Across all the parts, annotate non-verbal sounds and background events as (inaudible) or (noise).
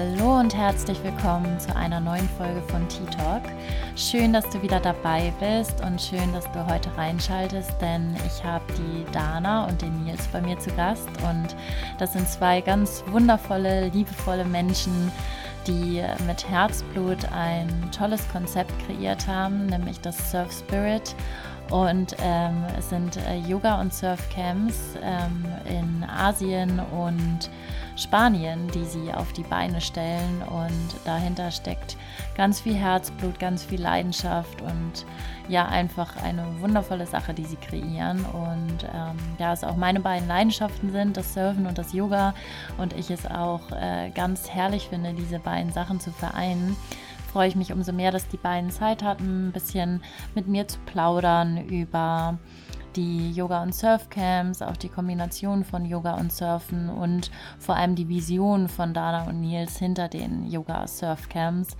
Hallo und herzlich willkommen zu einer neuen Folge von Tea Talk. Schön, dass du wieder dabei bist und schön, dass du heute reinschaltest, denn ich habe die Dana und den Nils bei mir zu Gast und das sind zwei ganz wundervolle, liebevolle Menschen, die mit Herzblut ein tolles Konzept kreiert haben, nämlich das Surf Spirit. Und ähm, es sind äh, Yoga- und Surfcamps ähm, in Asien und Spanien, die sie auf die Beine stellen. Und dahinter steckt ganz viel Herzblut, ganz viel Leidenschaft und ja, einfach eine wundervolle Sache, die sie kreieren. Und ähm, ja, es auch meine beiden Leidenschaften sind, das Surfen und das Yoga. Und ich es auch äh, ganz herrlich finde, diese beiden Sachen zu vereinen freue ich mich umso mehr, dass die beiden Zeit hatten, ein bisschen mit mir zu plaudern über die Yoga- und Surfcamps, auch die Kombination von Yoga und Surfen und vor allem die Vision von Dana und Nils hinter den Yoga-Surfcamps.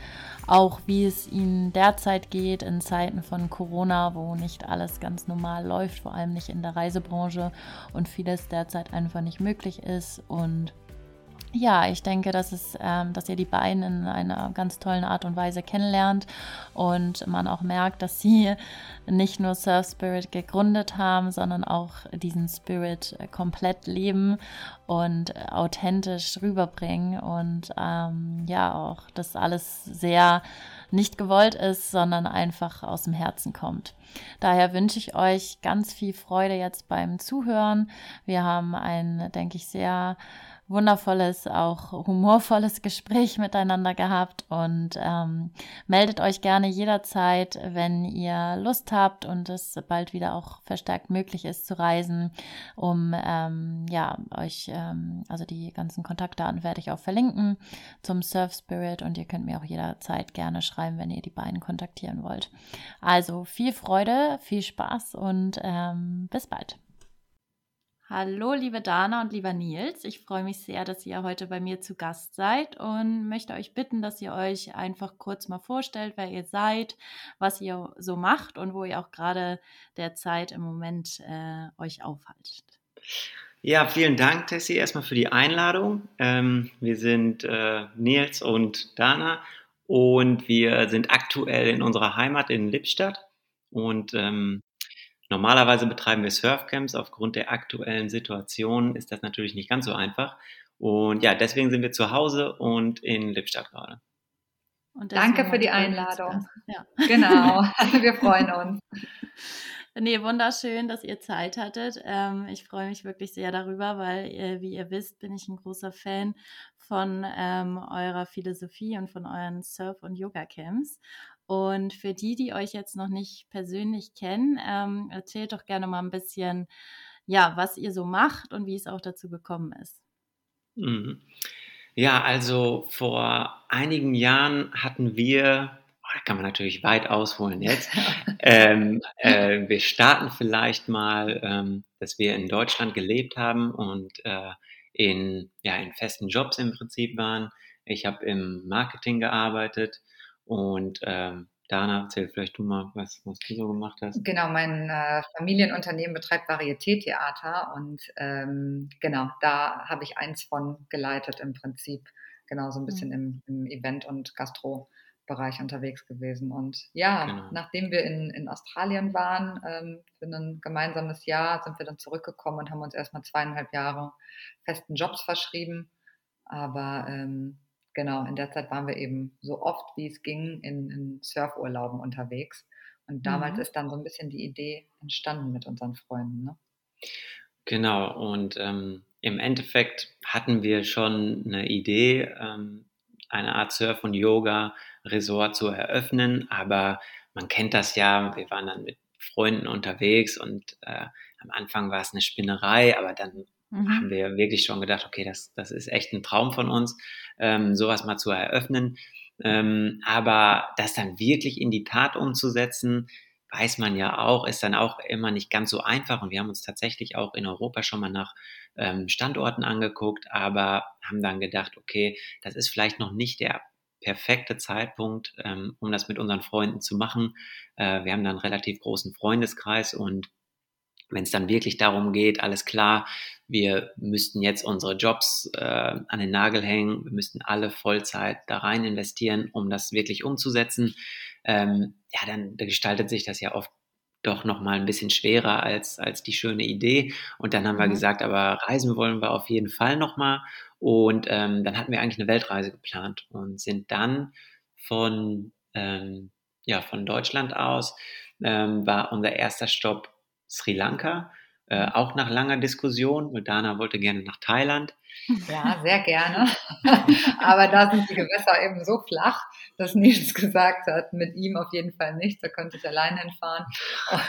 Auch wie es ihnen derzeit geht in Zeiten von Corona, wo nicht alles ganz normal läuft, vor allem nicht in der Reisebranche und vieles derzeit einfach nicht möglich ist und ja, ich denke, dass, es, ähm, dass ihr die beiden in einer ganz tollen Art und Weise kennenlernt und man auch merkt, dass sie nicht nur Surf Spirit gegründet haben, sondern auch diesen Spirit komplett leben und authentisch rüberbringen und ähm, ja, auch das alles sehr nicht gewollt ist, sondern einfach aus dem Herzen kommt. Daher wünsche ich euch ganz viel Freude jetzt beim Zuhören. Wir haben ein, denke ich, sehr wundervolles, auch humorvolles (laughs) Gespräch miteinander gehabt und ähm, meldet euch gerne jederzeit, wenn ihr Lust habt und es bald wieder auch verstärkt möglich ist zu reisen, um ähm, ja euch, ähm, also die ganzen Kontaktdaten werde ich auch verlinken zum Surf Spirit und ihr könnt mir auch jederzeit gerne schreiben, wenn ihr die beiden kontaktieren wollt. Also viel Freude, viel Spaß und ähm, bis bald. Hallo, liebe Dana und lieber Nils. Ich freue mich sehr, dass ihr heute bei mir zu Gast seid und möchte euch bitten, dass ihr euch einfach kurz mal vorstellt, wer ihr seid, was ihr so macht und wo ihr auch gerade derzeit im Moment äh, euch aufhaltet. Ja, vielen Dank, Tessie, erstmal für die Einladung. Ähm, wir sind äh, Nils und Dana und wir sind aktuell in unserer Heimat in Lippstadt und ähm, Normalerweise betreiben wir Surfcamps. Aufgrund der aktuellen Situation ist das natürlich nicht ganz so einfach. Und ja, deswegen sind wir zu Hause und in Lippstadt gerade. Danke für die Einladung. Ja. (laughs) (laughs) Genau, wir freuen uns. Nee, wunderschön, dass ihr Zeit hattet. Ähm, ich freue mich wirklich sehr darüber, weil, äh, wie ihr wisst, bin ich ein großer Fan von ähm, eurer Philosophie und von euren Surf- und Yoga-Camps. Und für die, die euch jetzt noch nicht persönlich kennen, ähm, erzählt doch gerne mal ein bisschen, ja, was ihr so macht und wie es auch dazu gekommen ist. Mhm. Ja, also vor einigen Jahren hatten wir, oh, da kann man natürlich weit ausholen jetzt, (laughs) ähm, äh, wir starten vielleicht mal, ähm, dass wir in Deutschland gelebt haben und äh, in, ja, in festen Jobs im Prinzip waren. Ich habe im Marketing gearbeitet und ähm, Dana, erzähl vielleicht du mal, was, was du so gemacht hast. Genau, mein äh, Familienunternehmen betreibt Varieté-Theater und ähm, genau, da habe ich eins von geleitet im Prinzip. Genau, so ein bisschen mhm. im, im Event- und Gastro-Bereich unterwegs gewesen. Und ja, genau. nachdem wir in, in Australien waren, ähm, für ein gemeinsames Jahr, sind wir dann zurückgekommen und haben uns erstmal zweieinhalb Jahre festen Jobs verschrieben. Aber ähm, genau, in der Zeit waren wir eben so oft, wie es ging, in, in Surfurlauben unterwegs. Und damals mhm. ist dann so ein bisschen die Idee entstanden mit unseren Freunden. Ne? Genau, und ähm, im Endeffekt hatten wir schon eine Idee, ähm, eine Art Surf- und Yoga-Resort zu eröffnen, aber man kennt das ja, wir waren dann mit Freunden unterwegs und äh, am Anfang war es eine Spinnerei, aber dann mhm. haben wir wirklich schon gedacht, okay, das, das ist echt ein Traum von uns, ähm, sowas mal zu eröffnen. Ähm, aber das dann wirklich in die Tat umzusetzen, weiß man ja auch, ist dann auch immer nicht ganz so einfach. Und wir haben uns tatsächlich auch in Europa schon mal nach ähm, Standorten angeguckt, aber haben dann gedacht, okay, das ist vielleicht noch nicht der perfekte Zeitpunkt, ähm, um das mit unseren Freunden zu machen. Äh, wir haben dann einen relativ großen Freundeskreis und wenn es dann wirklich darum geht, alles klar, wir müssten jetzt unsere Jobs äh, an den Nagel hängen, wir müssten alle Vollzeit da rein investieren, um das wirklich umzusetzen, ähm, ja, dann gestaltet sich das ja oft doch noch mal ein bisschen schwerer als, als die schöne Idee. Und dann haben wir mhm. gesagt, aber reisen wollen wir auf jeden Fall noch mal. Und ähm, dann hatten wir eigentlich eine Weltreise geplant und sind dann von, ähm, ja, von Deutschland aus, ähm, war unser erster Stopp Sri Lanka. Äh, auch nach langer Diskussion. Dana wollte gerne nach Thailand. Ja, sehr gerne. (laughs) Aber da sind die Gewässer eben so flach, dass Nils gesagt hat, mit ihm auf jeden Fall nicht, da könnte ich alleine hinfahren.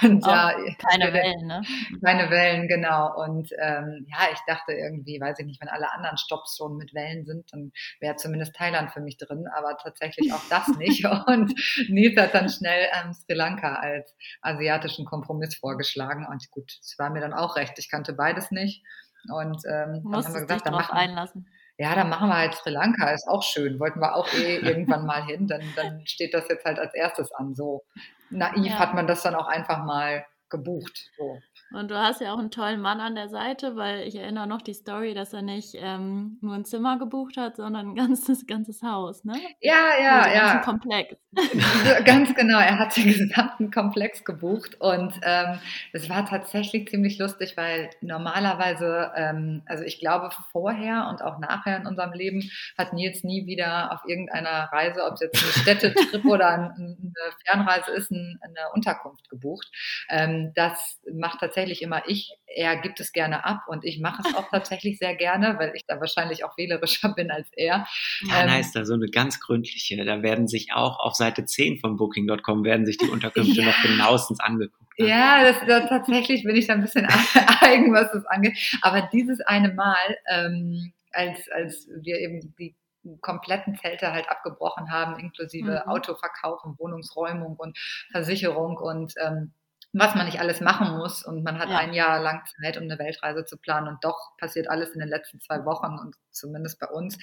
Und ja, keine Wellen, ne? Keine Wellen, genau. Und ähm, ja, ich dachte irgendwie, weiß ich nicht, wenn alle anderen Stops schon mit Wellen sind, dann wäre zumindest Thailand für mich drin, aber tatsächlich auch das (laughs) nicht. Und Nils hat dann schnell ähm, Sri Lanka als asiatischen Kompromiss vorgeschlagen. Und gut, es war mir dann auch recht. Ich kannte beides nicht. Und ähm, dann haben wir gesagt, dann machen, einlassen. ja, dann machen wir halt Sri Lanka, ist auch schön. Wollten wir auch eh (laughs) irgendwann mal hin, dann, dann steht das jetzt halt als erstes an. So naiv ja. hat man das dann auch einfach mal gebucht. So. Und du hast ja auch einen tollen Mann an der Seite, weil ich erinnere noch die Story, dass er nicht ähm, nur ein Zimmer gebucht hat, sondern ein ganzes, (laughs) ganzes Haus, ne? Ja, ja, also ja. Komplex. (laughs) Ganz genau, er hat den gesamten Komplex gebucht und ähm, es war tatsächlich ziemlich lustig, weil normalerweise, ähm, also ich glaube vorher und auch nachher in unserem Leben hat Nils nie wieder auf irgendeiner Reise, ob es jetzt (laughs) ein Städtetrip oder eine Fernreise ist, eine Unterkunft gebucht. Ähm, das macht tatsächlich immer ich. Er gibt es gerne ab und ich mache es auch (laughs) tatsächlich sehr gerne, weil ich da wahrscheinlich auch wählerischer bin als er. Ja, ähm, da ist da so eine ganz gründliche. Da werden sich auch auf Seite 10 von Booking.com werden sich die Unterkünfte (laughs) ja. noch genauestens angeguckt. Ne? Ja, das, das, tatsächlich bin ich da ein bisschen (laughs) eigen, was das angeht. Aber dieses eine Mal, ähm, als, als wir eben die kompletten Zelte halt abgebrochen haben, inklusive mhm. Autoverkauf und Wohnungsräumung und Versicherung und ähm, was man nicht alles machen muss. Und man hat ja. ein Jahr lang Zeit, um eine Weltreise zu planen. Und doch passiert alles in den letzten zwei Wochen und zumindest bei uns.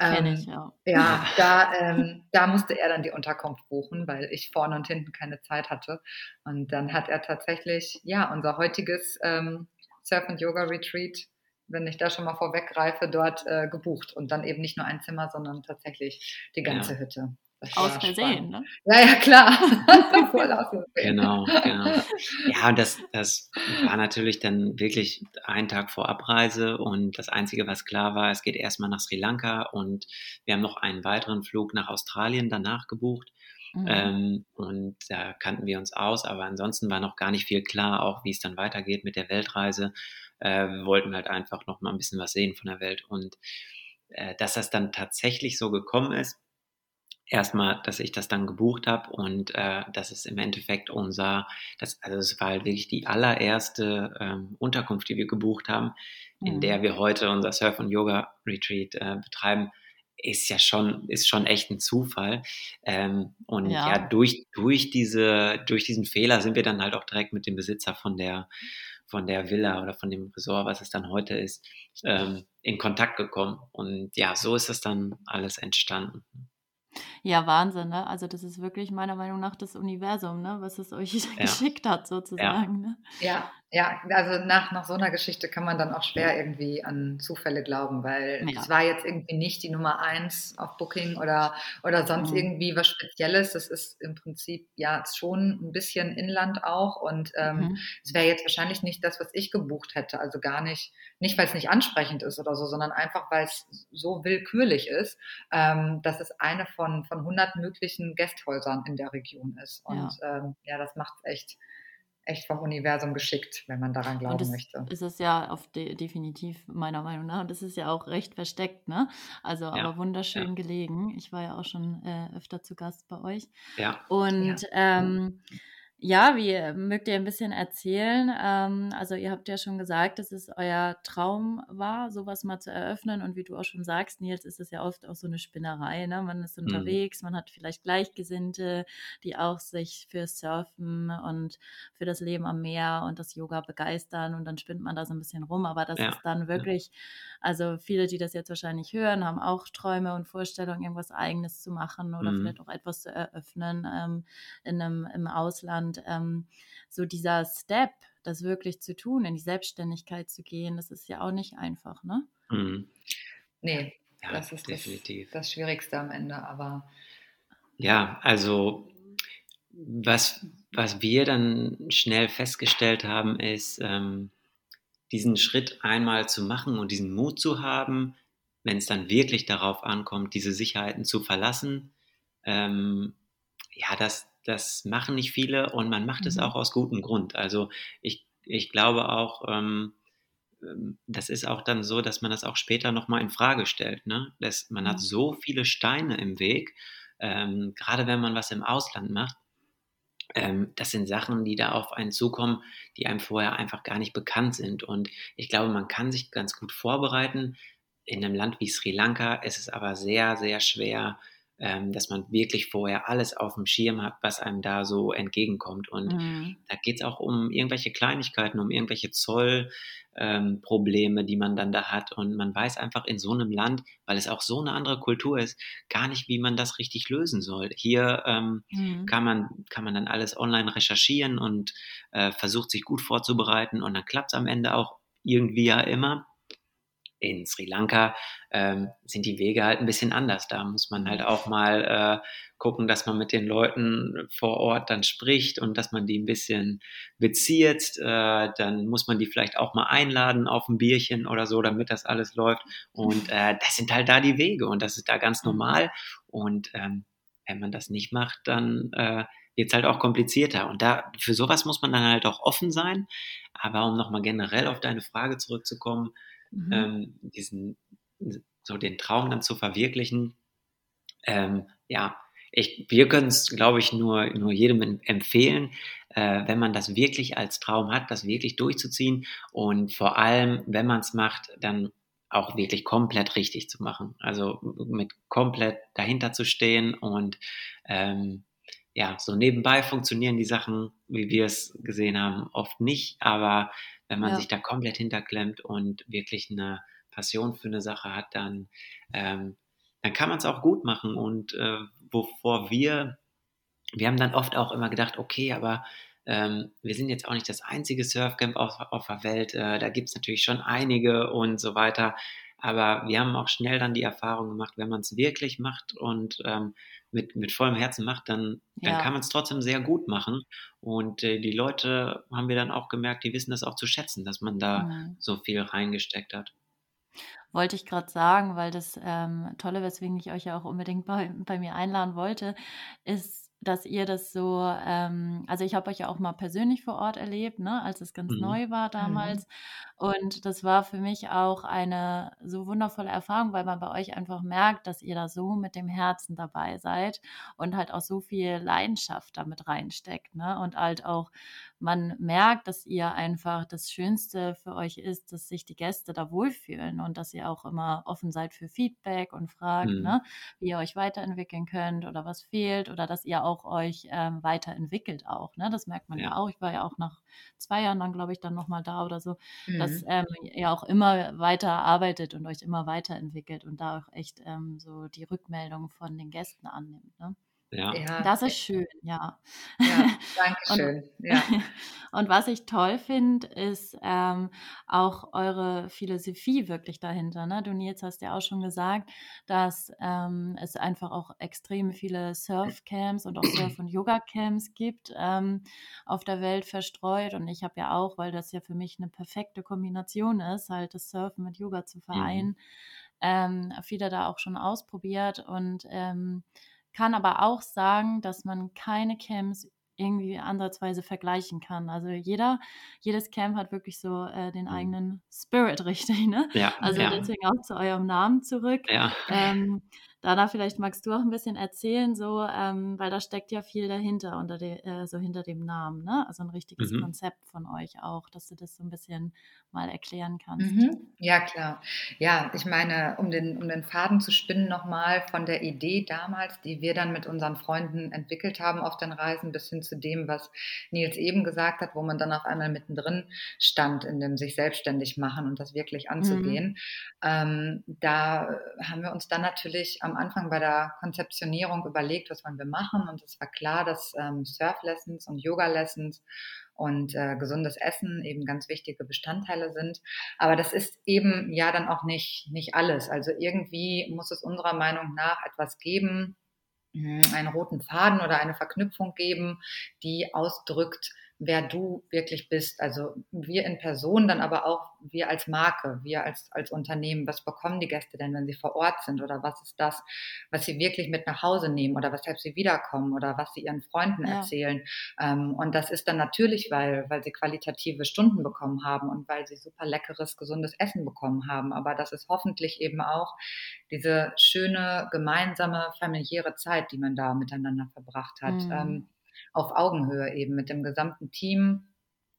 Ähm, ich, ja. Ja, (laughs) da, ähm, da musste er dann die Unterkunft buchen, weil ich vorne und hinten keine Zeit hatte. Und dann hat er tatsächlich, ja, unser heutiges ähm, Surf- und Yoga-Retreat wenn ich da schon mal vorweggreife, dort äh, gebucht und dann eben nicht nur ein Zimmer, sondern tatsächlich die ganze ja. Hütte. Aus Versehen, ne? Ja, ja, klar. (laughs) (laughs) Genau, genau. Ja, und das, das war natürlich dann wirklich ein Tag vor Abreise und das Einzige, was klar war, es geht erstmal nach Sri Lanka und wir haben noch einen weiteren Flug nach Australien danach gebucht. Mhm. Ähm, und da kannten wir uns aus, aber ansonsten war noch gar nicht viel klar, auch wie es dann weitergeht mit der Weltreise. Äh, wir wollten halt einfach noch mal ein bisschen was sehen von der Welt und äh, dass das dann tatsächlich so gekommen ist, erstmal, dass ich das dann gebucht habe und äh, das ist im Endeffekt unser, das, also es war halt wirklich die allererste ähm, Unterkunft, die wir gebucht haben, in mhm. der wir heute unser Surf- und Yoga-Retreat äh, betreiben, ist ja schon, ist schon echt ein Zufall. Ähm, und ja. ja, durch, durch, diese, durch diesen Fehler sind wir dann halt auch direkt mit dem Besitzer von der, von der Villa oder von dem Resort, was es dann heute ist, ähm, in Kontakt gekommen. Und ja, so ist es dann alles entstanden. Ja, Wahnsinn, ne? Also das ist wirklich meiner Meinung nach das Universum, ne? Was es euch (laughs) ja. geschickt hat, sozusagen. Ne? Ja, ja, also nach, nach so einer Geschichte kann man dann auch schwer irgendwie an Zufälle glauben, weil ja. es war jetzt irgendwie nicht die Nummer eins auf Booking oder, oder sonst mhm. irgendwie was Spezielles. Das ist im Prinzip ja schon ein bisschen Inland auch und ähm, mhm. es wäre jetzt wahrscheinlich nicht das, was ich gebucht hätte. Also gar nicht, nicht weil es nicht ansprechend ist oder so, sondern einfach weil es so willkürlich ist, ähm, dass es eine von, von 100 möglichen Gästhäusern in der Region ist. Und ja, ähm, ja das macht es echt echt vom Universum geschickt, wenn man daran glauben das möchte. Ist es ja auf de definitiv meiner Meinung nach. Und das ist ja auch recht versteckt, ne? Also ja, aber wunderschön ja. gelegen. Ich war ja auch schon äh, öfter zu Gast bei euch. Ja. Und ja. Ähm, ja, wie äh, mögt ihr ein bisschen erzählen? Ähm, also ihr habt ja schon gesagt, dass es euer Traum war, sowas mal zu eröffnen. Und wie du auch schon sagst, Nils, ist es ja oft auch so eine Spinnerei. Ne? Man ist mhm. unterwegs, mhm. man hat vielleicht Gleichgesinnte, die auch sich für Surfen und für das Leben am Meer und das Yoga begeistern. Und dann spinnt man da so ein bisschen rum. Aber das ja. ist dann wirklich, also viele, die das jetzt wahrscheinlich hören, haben auch Träume und Vorstellungen, irgendwas Eigenes zu machen oder mhm. vielleicht auch etwas zu eröffnen ähm, in einem, im Ausland ähm, so dieser Step, das wirklich zu tun, in die Selbstständigkeit zu gehen, das ist ja auch nicht einfach, ne? Mhm. Nee, ja, das ist definitiv. Das, das Schwierigste am Ende, aber. Ja, also was, was wir dann schnell festgestellt haben, ist, ähm, diesen Schritt einmal zu machen und diesen Mut zu haben, wenn es dann wirklich darauf ankommt, diese Sicherheiten zu verlassen. Ähm, ja, das, das machen nicht viele und man macht mhm. es auch aus gutem Grund. Also ich, ich glaube auch, ähm, ähm, das ist auch dann so, dass man das auch später nochmal in Frage stellt. Ne? Das, man hat mhm. so viele Steine im Weg, ähm, gerade wenn man was im Ausland macht. Ähm, das sind Sachen, die da auf einen zukommen, die einem vorher einfach gar nicht bekannt sind. Und ich glaube, man kann sich ganz gut vorbereiten. In einem Land wie Sri Lanka ist es aber sehr, sehr schwer, ähm, dass man wirklich vorher alles auf dem Schirm hat, was einem da so entgegenkommt. Und mhm. da geht es auch um irgendwelche Kleinigkeiten, um irgendwelche Zollprobleme, ähm, die man dann da hat. Und man weiß einfach in so einem Land, weil es auch so eine andere Kultur ist, gar nicht, wie man das richtig lösen soll. Hier ähm, mhm. kann, man, kann man dann alles online recherchieren und äh, versucht sich gut vorzubereiten und dann klappt es am Ende auch irgendwie ja immer in Sri Lanka ähm, sind die Wege halt ein bisschen anders. Da muss man halt auch mal äh, gucken, dass man mit den Leuten vor Ort dann spricht und dass man die ein bisschen bezieht. Äh, dann muss man die vielleicht auch mal einladen auf ein Bierchen oder so, damit das alles läuft. Und äh, das sind halt da die Wege und das ist da ganz normal. Und ähm, wenn man das nicht macht, dann äh, wird es halt auch komplizierter. Und da für sowas muss man dann halt auch offen sein. Aber um nochmal generell auf deine Frage zurückzukommen, mhm. ähm, diesen, so den Traum dann zu verwirklichen. Ähm, ja, ich, wir können es, glaube ich, nur, nur jedem empfehlen, äh, wenn man das wirklich als Traum hat, das wirklich durchzuziehen und vor allem, wenn man es macht, dann auch wirklich komplett richtig zu machen. Also mit komplett dahinter zu stehen und ähm, ja, so nebenbei funktionieren die Sachen, wie wir es gesehen haben, oft nicht, aber wenn man ja. sich da komplett hinterklemmt und wirklich eine Passion für eine Sache hat, dann, ähm, dann kann man es auch gut machen. Und äh, wovor wir, wir haben dann oft auch immer gedacht, okay, aber ähm, wir sind jetzt auch nicht das einzige Surfcamp auf, auf der Welt. Äh, da gibt es natürlich schon einige und so weiter. Aber wir haben auch schnell dann die Erfahrung gemacht, wenn man es wirklich macht und ähm, mit, mit vollem Herzen macht, dann, dann kann man es trotzdem sehr gut machen. Und äh, die Leute haben wir dann auch gemerkt, die wissen das auch zu schätzen, dass man da mhm. so viel reingesteckt hat. Wollte ich gerade sagen, weil das ähm, Tolle, weswegen ich euch ja auch unbedingt bei, bei mir einladen wollte, ist, dass ihr das so, ähm, also ich habe euch ja auch mal persönlich vor Ort erlebt, ne, als es ganz mhm. neu war mhm. damals. Mhm. Und das war für mich auch eine so wundervolle Erfahrung, weil man bei euch einfach merkt, dass ihr da so mit dem Herzen dabei seid und halt auch so viel Leidenschaft damit reinsteckt, ne? Und halt auch man merkt, dass ihr einfach das Schönste für euch ist, dass sich die Gäste da wohlfühlen und dass ihr auch immer offen seid für Feedback und fragt, mhm. ne, wie ihr euch weiterentwickeln könnt oder was fehlt oder dass ihr auch euch ähm, weiterentwickelt auch. Ne? Das merkt man ja. ja. auch. Ich war ja auch nach zwei Jahren dann, glaube ich, dann nochmal da oder so, mhm. dass ähm, ihr auch immer weiter arbeitet und euch immer weiterentwickelt und da auch echt ähm, so die Rückmeldung von den Gästen annimmt. Ne? Ja. ja. Das ist schön, ja. Ja, danke (laughs) schön. Und, ja. (laughs) und was ich toll finde, ist ähm, auch eure Philosophie wirklich dahinter. Ne? Du, Nils, hast ja auch schon gesagt, dass ähm, es einfach auch extrem viele Surfcamps und auch Surf- und Yoga-Camps gibt ähm, auf der Welt verstreut. Und ich habe ja auch, weil das ja für mich eine perfekte Kombination ist, halt das Surfen mit Yoga zu vereinen, mhm. Ähm, viele da auch schon ausprobiert und ähm, kann aber auch sagen, dass man keine Camps irgendwie ansatzweise vergleichen kann. Also jeder, jedes Camp hat wirklich so äh, den mhm. eigenen Spirit, (laughs) richtig, ne? Ja. Also ja. deswegen auch zu eurem Namen zurück. Ja. Ähm, Dana, vielleicht magst du auch ein bisschen erzählen, so, ähm, weil da steckt ja viel dahinter, unter de, äh, so hinter dem Namen, ne? Also ein richtiges mhm. Konzept von euch auch, dass du das so ein bisschen mal erklären kannst. Mhm. Ja, klar. Ja, ich meine, um den, um den Faden zu spinnen nochmal von der Idee damals, die wir dann mit unseren Freunden entwickelt haben auf den Reisen, bis hin zu dem, was Nils eben gesagt hat, wo man dann auf einmal mittendrin stand, in dem sich selbstständig machen und das wirklich anzugehen. Mhm. Ähm, da haben wir uns dann natürlich am am Anfang bei der Konzeptionierung überlegt, was wollen wir machen. Und es war klar, dass ähm, Surf-Lessons und Yoga-Lessons und äh, gesundes Essen eben ganz wichtige Bestandteile sind. Aber das ist eben ja dann auch nicht, nicht alles. Also irgendwie muss es unserer Meinung nach etwas geben, hm, einen roten Faden oder eine Verknüpfung geben, die ausdrückt, wer du wirklich bist. Also wir in Person, dann aber auch wir als Marke, wir als, als Unternehmen. Was bekommen die Gäste denn, wenn sie vor Ort sind? Oder was ist das, was sie wirklich mit nach Hause nehmen? Oder weshalb sie wiederkommen? Oder was sie ihren Freunden ja. erzählen? Ähm, und das ist dann natürlich, weil, weil sie qualitative Stunden bekommen haben und weil sie super leckeres, gesundes Essen bekommen haben. Aber das ist hoffentlich eben auch diese schöne, gemeinsame, familiäre Zeit, die man da miteinander verbracht hat. Mhm. Ähm, auf Augenhöhe eben mit dem gesamten Team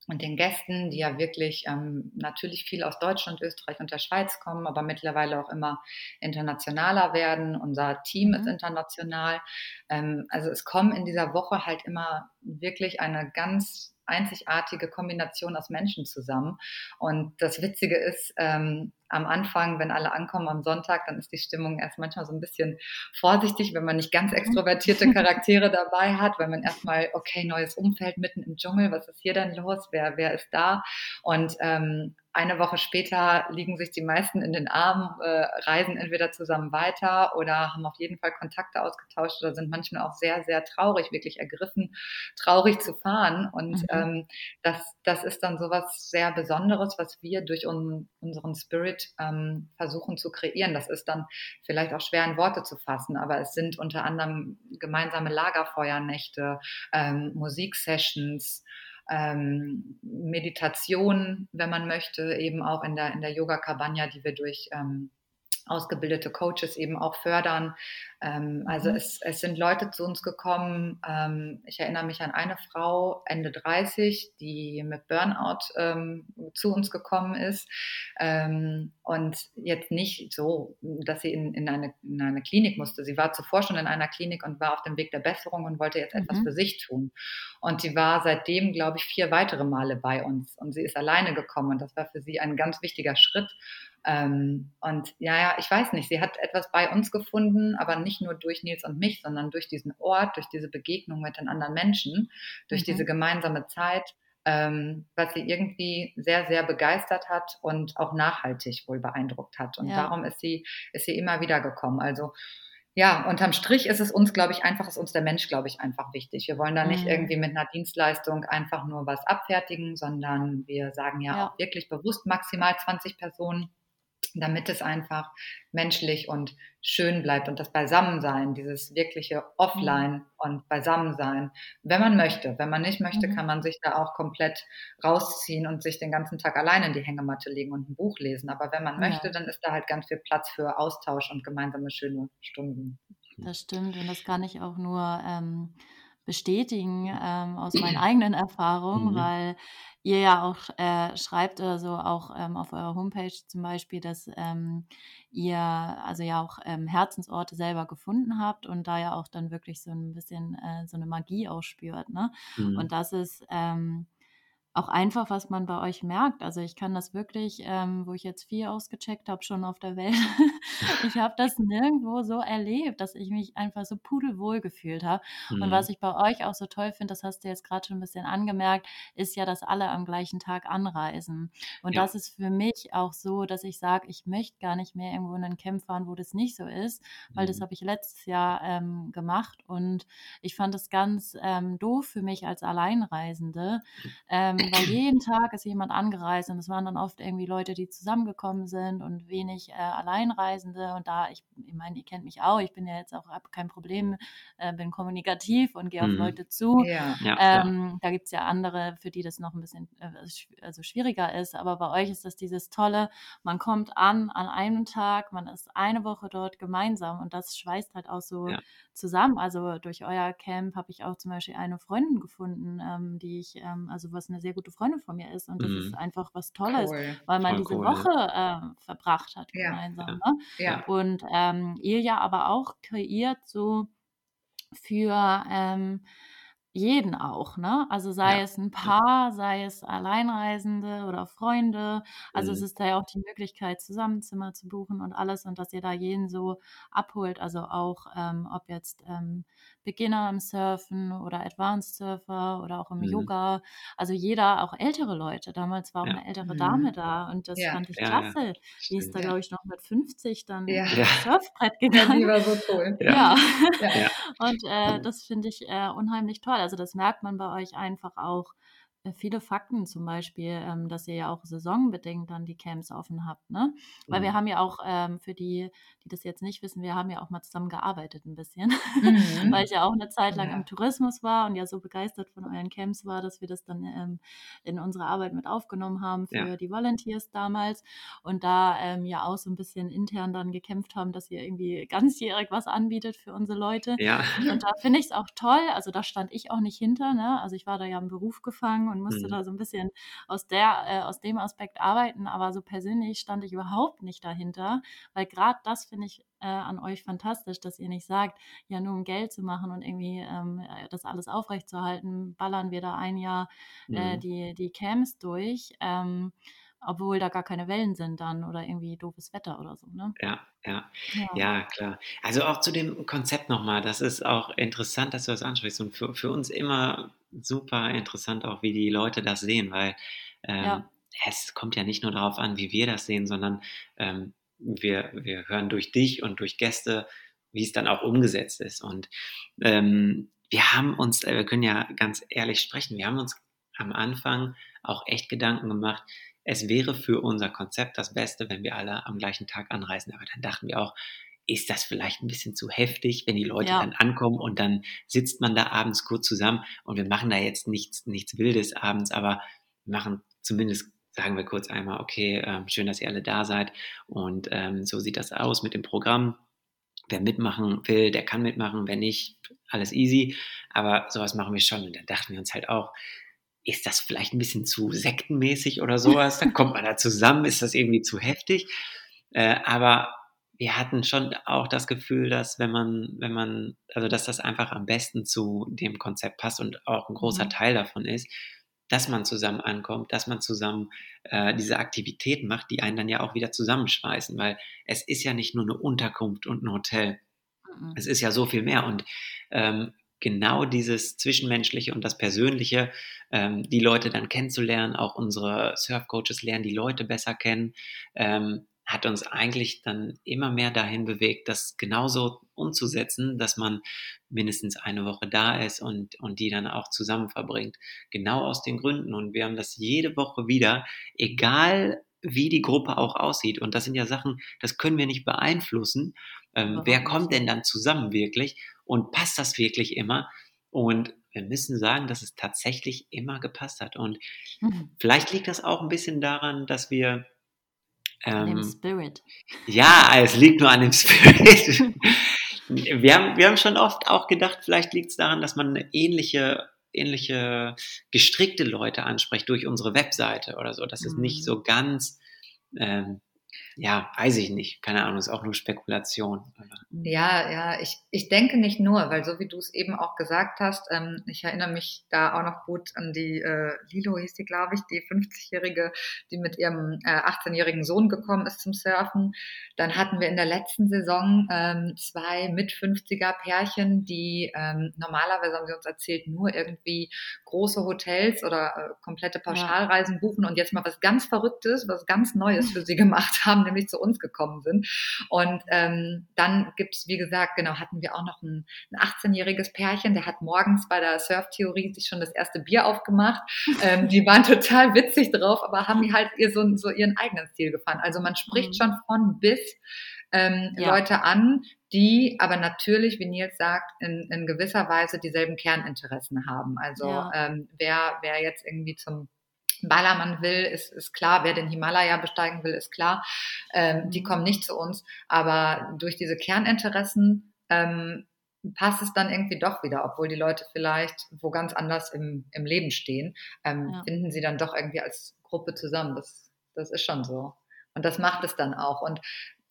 und den Gästen, die ja wirklich ähm, natürlich viel aus Deutschland, Österreich und der Schweiz kommen, aber mittlerweile auch immer internationaler werden. Unser Team mhm. ist international. Ähm, also es kommen in dieser Woche halt immer wirklich eine ganz einzigartige Kombination aus Menschen zusammen. Und das Witzige ist, ähm, am Anfang, wenn alle ankommen am Sonntag, dann ist die Stimmung erst manchmal so ein bisschen vorsichtig, wenn man nicht ganz mhm. extrovertierte (laughs) Charaktere dabei hat, weil man erstmal, okay, neues Umfeld mitten im Dschungel, was ist hier denn los? Wer, wer ist da? Und ähm, eine Woche später liegen sich die meisten in den Armen, äh, reisen entweder zusammen weiter oder haben auf jeden Fall Kontakte ausgetauscht oder sind manchmal auch sehr, sehr traurig, wirklich ergriffen, traurig zu fahren. Und mhm. ähm, das, das ist dann sowas sehr Besonderes, was wir durch un, unseren Spirit ähm, versuchen zu kreieren. Das ist dann vielleicht auch schwer in Worte zu fassen, aber es sind unter anderem gemeinsame Lagerfeuernächte, ähm, Musiksessions, ähm, Meditation, wenn man möchte, eben auch in der, in der Yoga Cabana, die wir durch ähm, ausgebildete Coaches eben auch fördern. Ähm, also mhm. es, es sind Leute zu uns gekommen. Ähm, ich erinnere mich an eine Frau, Ende 30, die mit Burnout ähm, zu uns gekommen ist. Ähm, und jetzt nicht so, dass sie in, in, eine, in eine Klinik musste. Sie war zuvor schon in einer Klinik und war auf dem Weg der Besserung und wollte jetzt etwas mhm. für sich tun. Und sie war seitdem, glaube ich, vier weitere Male bei uns. Und sie ist alleine gekommen. Und das war für sie ein ganz wichtiger Schritt. Ähm, und ja, ja, ich weiß nicht, sie hat etwas bei uns gefunden, aber nicht nur durch Nils und mich, sondern durch diesen Ort, durch diese Begegnung mit den anderen Menschen, durch mhm. diese gemeinsame Zeit, ähm, was sie irgendwie sehr, sehr begeistert hat und auch nachhaltig wohl beeindruckt hat. Und ja. darum ist sie, ist sie immer wieder gekommen. Also ja, unterm Strich ist es uns, glaube ich, einfach, ist uns der Mensch, glaube ich, einfach wichtig. Wir wollen da nicht mhm. irgendwie mit einer Dienstleistung einfach nur was abfertigen, sondern wir sagen ja, ja. auch wirklich bewusst maximal 20 Personen damit es einfach menschlich und schön bleibt und das Beisammensein, dieses wirkliche Offline mhm. und Beisammensein, wenn man möchte. Wenn man nicht möchte, mhm. kann man sich da auch komplett rausziehen und sich den ganzen Tag allein in die Hängematte legen und ein Buch lesen. Aber wenn man möchte, dann ist da halt ganz viel Platz für Austausch und gemeinsame schöne Stunden. Das stimmt und das kann ich auch nur ähm, bestätigen ähm, aus meinen (clears throat) eigenen Erfahrungen, mhm. weil ihr ja auch äh, schreibt oder so auch ähm, auf eurer Homepage zum Beispiel, dass ähm, ihr also ja auch ähm, Herzensorte selber gefunden habt und da ja auch dann wirklich so ein bisschen äh, so eine Magie ausspürt. Ne? Mhm. Und das ist ähm, auch einfach, was man bei euch merkt. Also ich kann das wirklich, ähm, wo ich jetzt vier ausgecheckt habe, schon auf der Welt, (laughs) ich habe das nirgendwo so erlebt, dass ich mich einfach so pudelwohl gefühlt habe. Mhm. Und was ich bei euch auch so toll finde, das hast du jetzt gerade schon ein bisschen angemerkt, ist ja, dass alle am gleichen Tag anreisen. Und ja. das ist für mich auch so, dass ich sage, ich möchte gar nicht mehr irgendwo in ein Camp fahren, wo das nicht so ist, weil mhm. das habe ich letztes Jahr ähm, gemacht und ich fand das ganz ähm, doof für mich als Alleinreisende. Ähm, weil jeden Tag ist jemand angereist und es waren dann oft irgendwie Leute, die zusammengekommen sind und wenig äh, Alleinreisende. Und da, ich, ich meine, ihr kennt mich auch, ich bin ja jetzt auch, habe kein Problem, äh, bin kommunikativ und gehe mhm. auf Leute zu. Ja. Ähm, ja. Da gibt es ja andere, für die das noch ein bisschen äh, also schwieriger ist. Aber bei euch ist das dieses Tolle, man kommt an an einem Tag, man ist eine Woche dort gemeinsam und das schweißt halt auch so ja. zusammen. Also durch euer Camp habe ich auch zum Beispiel eine Freundin gefunden, ähm, die ich, ähm, also was eine sehr sehr gute Freundin von mir ist. Und das mhm. ist einfach was Tolles, cool. weil man Voll diese cool, Woche ja. äh, verbracht hat ja. gemeinsam. Ne? ja. Und ähm, ihr ja aber auch kreiert so für ähm, jeden auch, ne? Also sei Ja. es ein Paar, sei es Alleinreisende oder Freunde. Also es Mhm. ist da ja auch die Möglichkeit, Zusammenzimmer zu buchen und alles und dass ihr da jeden so abholt. Also auch, ähm, ob jetzt ähm, Beginner im Surfen oder Advanced Surfer oder auch im Mhm. Yoga. Also jeder, auch ältere Leute. Damals war auch Ja. eine ältere Mhm. Dame da und das Ja. fand ich Ja, ja. klasse. Die ist da, Ja. glaube ich, noch mit 50 dann Ja. Surfbrett (laughs) Ja, die gegangen. war so cool. Ja. Ja. Ja. Ja. Und äh, das finde ich äh, unheimlich toll. Also das merkt man bei euch einfach auch. Äh, viele Fakten zum Beispiel, ähm, dass ihr ja auch saisonbedingt dann die Camps offen habt, ne? Weil wir Mhm. haben ja auch ähm, für die, die das jetzt nicht wissen, wir haben ja auch mal zusammen gearbeitet ein bisschen, (laughs) Mhm. weil ich ja auch eine Zeit lang Ja. im Tourismus war und ja so begeistert von euren Camps war, dass wir das dann ähm, in unsere Arbeit mit aufgenommen haben für Ja. die Volunteers damals und da ähm, ja auch so ein bisschen intern dann gekämpft haben, dass ihr irgendwie (laughs) ganzjährig was anbietet für unsere Leute. Ja. Und da finde ich es auch toll. Also da stand ich auch nicht hinter. Ne? Also ich war da ja im Beruf gefangen und musste Mhm. da so ein bisschen aus, der, äh, aus dem Aspekt arbeiten. Aber so persönlich stand ich überhaupt nicht dahinter, weil gerade das finde ich äh, an euch fantastisch, dass ihr nicht sagt, ja nur um Geld zu machen und irgendwie ähm, äh, das alles aufrechtzuerhalten, ballern wir da ein Jahr äh, Mhm. die, die Camps durch. Ähm, obwohl da gar keine Wellen sind dann oder irgendwie doofes Wetter oder so, ne? Ja, ja. Ja. Ja, klar. Also auch zu dem Konzept nochmal, das ist auch interessant, dass du das ansprichst und für, für uns immer super interessant auch, wie die Leute das sehen, weil ähm, Ja. es kommt ja nicht nur darauf an, wie wir das sehen, sondern ähm, wir, wir hören durch dich und durch Gäste, wie es dann auch umgesetzt ist. Und ähm, wir haben uns, äh, wir können ja ganz ehrlich sprechen, wir haben uns am Anfang auch echt Gedanken gemacht, es wäre für unser Konzept das Beste, wenn wir alle am gleichen Tag anreisen. Aber dann dachten wir auch, ist das vielleicht ein bisschen zu heftig, wenn die Leute Ja. dann ankommen und dann sitzt man da abends kurz zusammen und wir machen da jetzt nichts, nichts Wildes abends, aber machen zumindest, sagen wir kurz einmal, okay, ähm, schön, dass ihr alle da seid und ähm, so sieht das aus mit dem Programm. Wer mitmachen will, der kann mitmachen, wenn nicht, alles easy. Aber sowas machen wir schon. Und dann dachten wir uns halt auch, ist das vielleicht ein bisschen zu sektenmäßig oder sowas? Dann kommt man da zusammen, ist das irgendwie zu heftig? Äh, aber wir hatten schon auch das Gefühl, dass wenn man, wenn man, also dass das einfach am besten zu dem Konzept passt und auch ein großer Mhm. Teil davon ist, dass man zusammen ankommt, dass man zusammen äh, diese Aktivitäten macht, die einen dann ja auch wieder zusammenschweißen, weil es ist ja nicht nur eine Unterkunft und ein Hotel, Mhm. es ist ja so viel mehr und ähm, genau dieses Zwischenmenschliche und das Persönliche, ähm, die Leute dann kennenzulernen, auch unsere Surfcoaches lernen die Leute besser kennen, ähm, hat uns eigentlich dann immer mehr dahin bewegt, das genauso umzusetzen, dass man mindestens eine Woche da ist und, und die dann auch zusammen verbringt. Genau aus den Gründen. Und wir haben das jede Woche wieder, egal wie die Gruppe auch aussieht. Und das sind ja Sachen, das können wir nicht beeinflussen. Ähm, wer kommt denn dann zusammen wirklich? Und passt das wirklich immer? Und wir müssen sagen, dass es tatsächlich immer gepasst hat. Und Mhm. vielleicht liegt das auch ein bisschen daran, dass wir An dem ähm, Spirit. ja, es liegt nur an dem Spirit. (laughs) wir, haben, wir haben schon oft auch gedacht, vielleicht liegt es daran, dass man ähnliche, ähnliche gestrickte Leute anspricht durch unsere Webseite oder so. Das ist nicht Mhm. so ganz, ähm, ja, weiß ich nicht. Keine Ahnung, ist auch nur Spekulation. Ja, ja, ich, ich denke nicht nur, weil so wie du es eben auch gesagt hast, ähm, ich erinnere mich da auch noch gut an die, äh, Lilo hieß die, glaube ich, die 50-Jährige, die mit ihrem äh, 18-jährigen Sohn gekommen ist zum Surfen. Dann hatten wir in der letzten Saison ähm, zwei mit 50er Pärchen, die ähm, normalerweise, haben sie uns erzählt, nur irgendwie große Hotels oder äh, komplette Pauschalreisen buchen und jetzt mal was ganz Verrücktes, was ganz Neues für sie gemacht haben, nämlich zu uns gekommen sind. Und ähm, dann gibt's wie gesagt, genau, hatten wir auch noch ein, ein 18-jähriges Pärchen, der hat morgens bei der Surftheorie sich schon das erste Bier aufgemacht. Ähm, die (laughs) waren total witzig drauf, aber haben halt ihr so, so ihren eigenen Stil gefahren. Also man spricht Mhm. schon von bis ähm, Ja. Leute an, die aber natürlich, wie Nils sagt, in, in gewisser Weise dieselben Kerninteressen haben. Also Ja. ähm, wer, wer jetzt irgendwie zum Ballermann will, ist, ist klar. Wer den Himalaya besteigen will, ist klar. Ähm, die Mhm. kommen nicht zu uns. Aber durch diese Kerninteressen ähm, passt es dann irgendwie doch wieder, obwohl die Leute vielleicht wo ganz anders im, im Leben stehen, ähm, Ja. finden sie dann doch irgendwie als Gruppe zusammen. Das, das ist schon so. Und das macht es dann auch. Und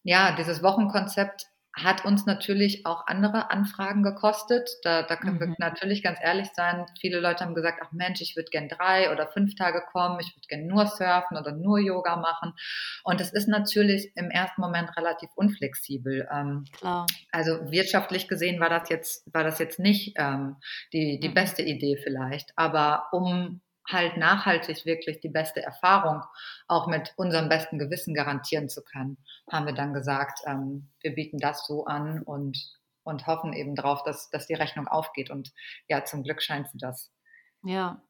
ja, dieses Wochenkonzept hat uns natürlich auch andere Anfragen gekostet. Da, da können mhm. wir natürlich ganz ehrlich sein. Viele Leute haben gesagt, ach Mensch, ich würde gern drei oder fünf Tage kommen, ich würde gern nur surfen oder nur Yoga machen. Und es ist natürlich im ersten Moment relativ unflexibel. Ähm, Klar. Also wirtschaftlich gesehen war das jetzt, war das jetzt nicht ähm, die, die mhm. beste Idee vielleicht. Aber um halt nachhaltig wirklich die beste Erfahrung auch mit unserem besten Gewissen garantieren zu können, haben wir dann gesagt, ähm, wir bieten das so an und, und hoffen eben drauf, dass, dass die Rechnung aufgeht. Und ja, zum Glück scheint sie das. Ja,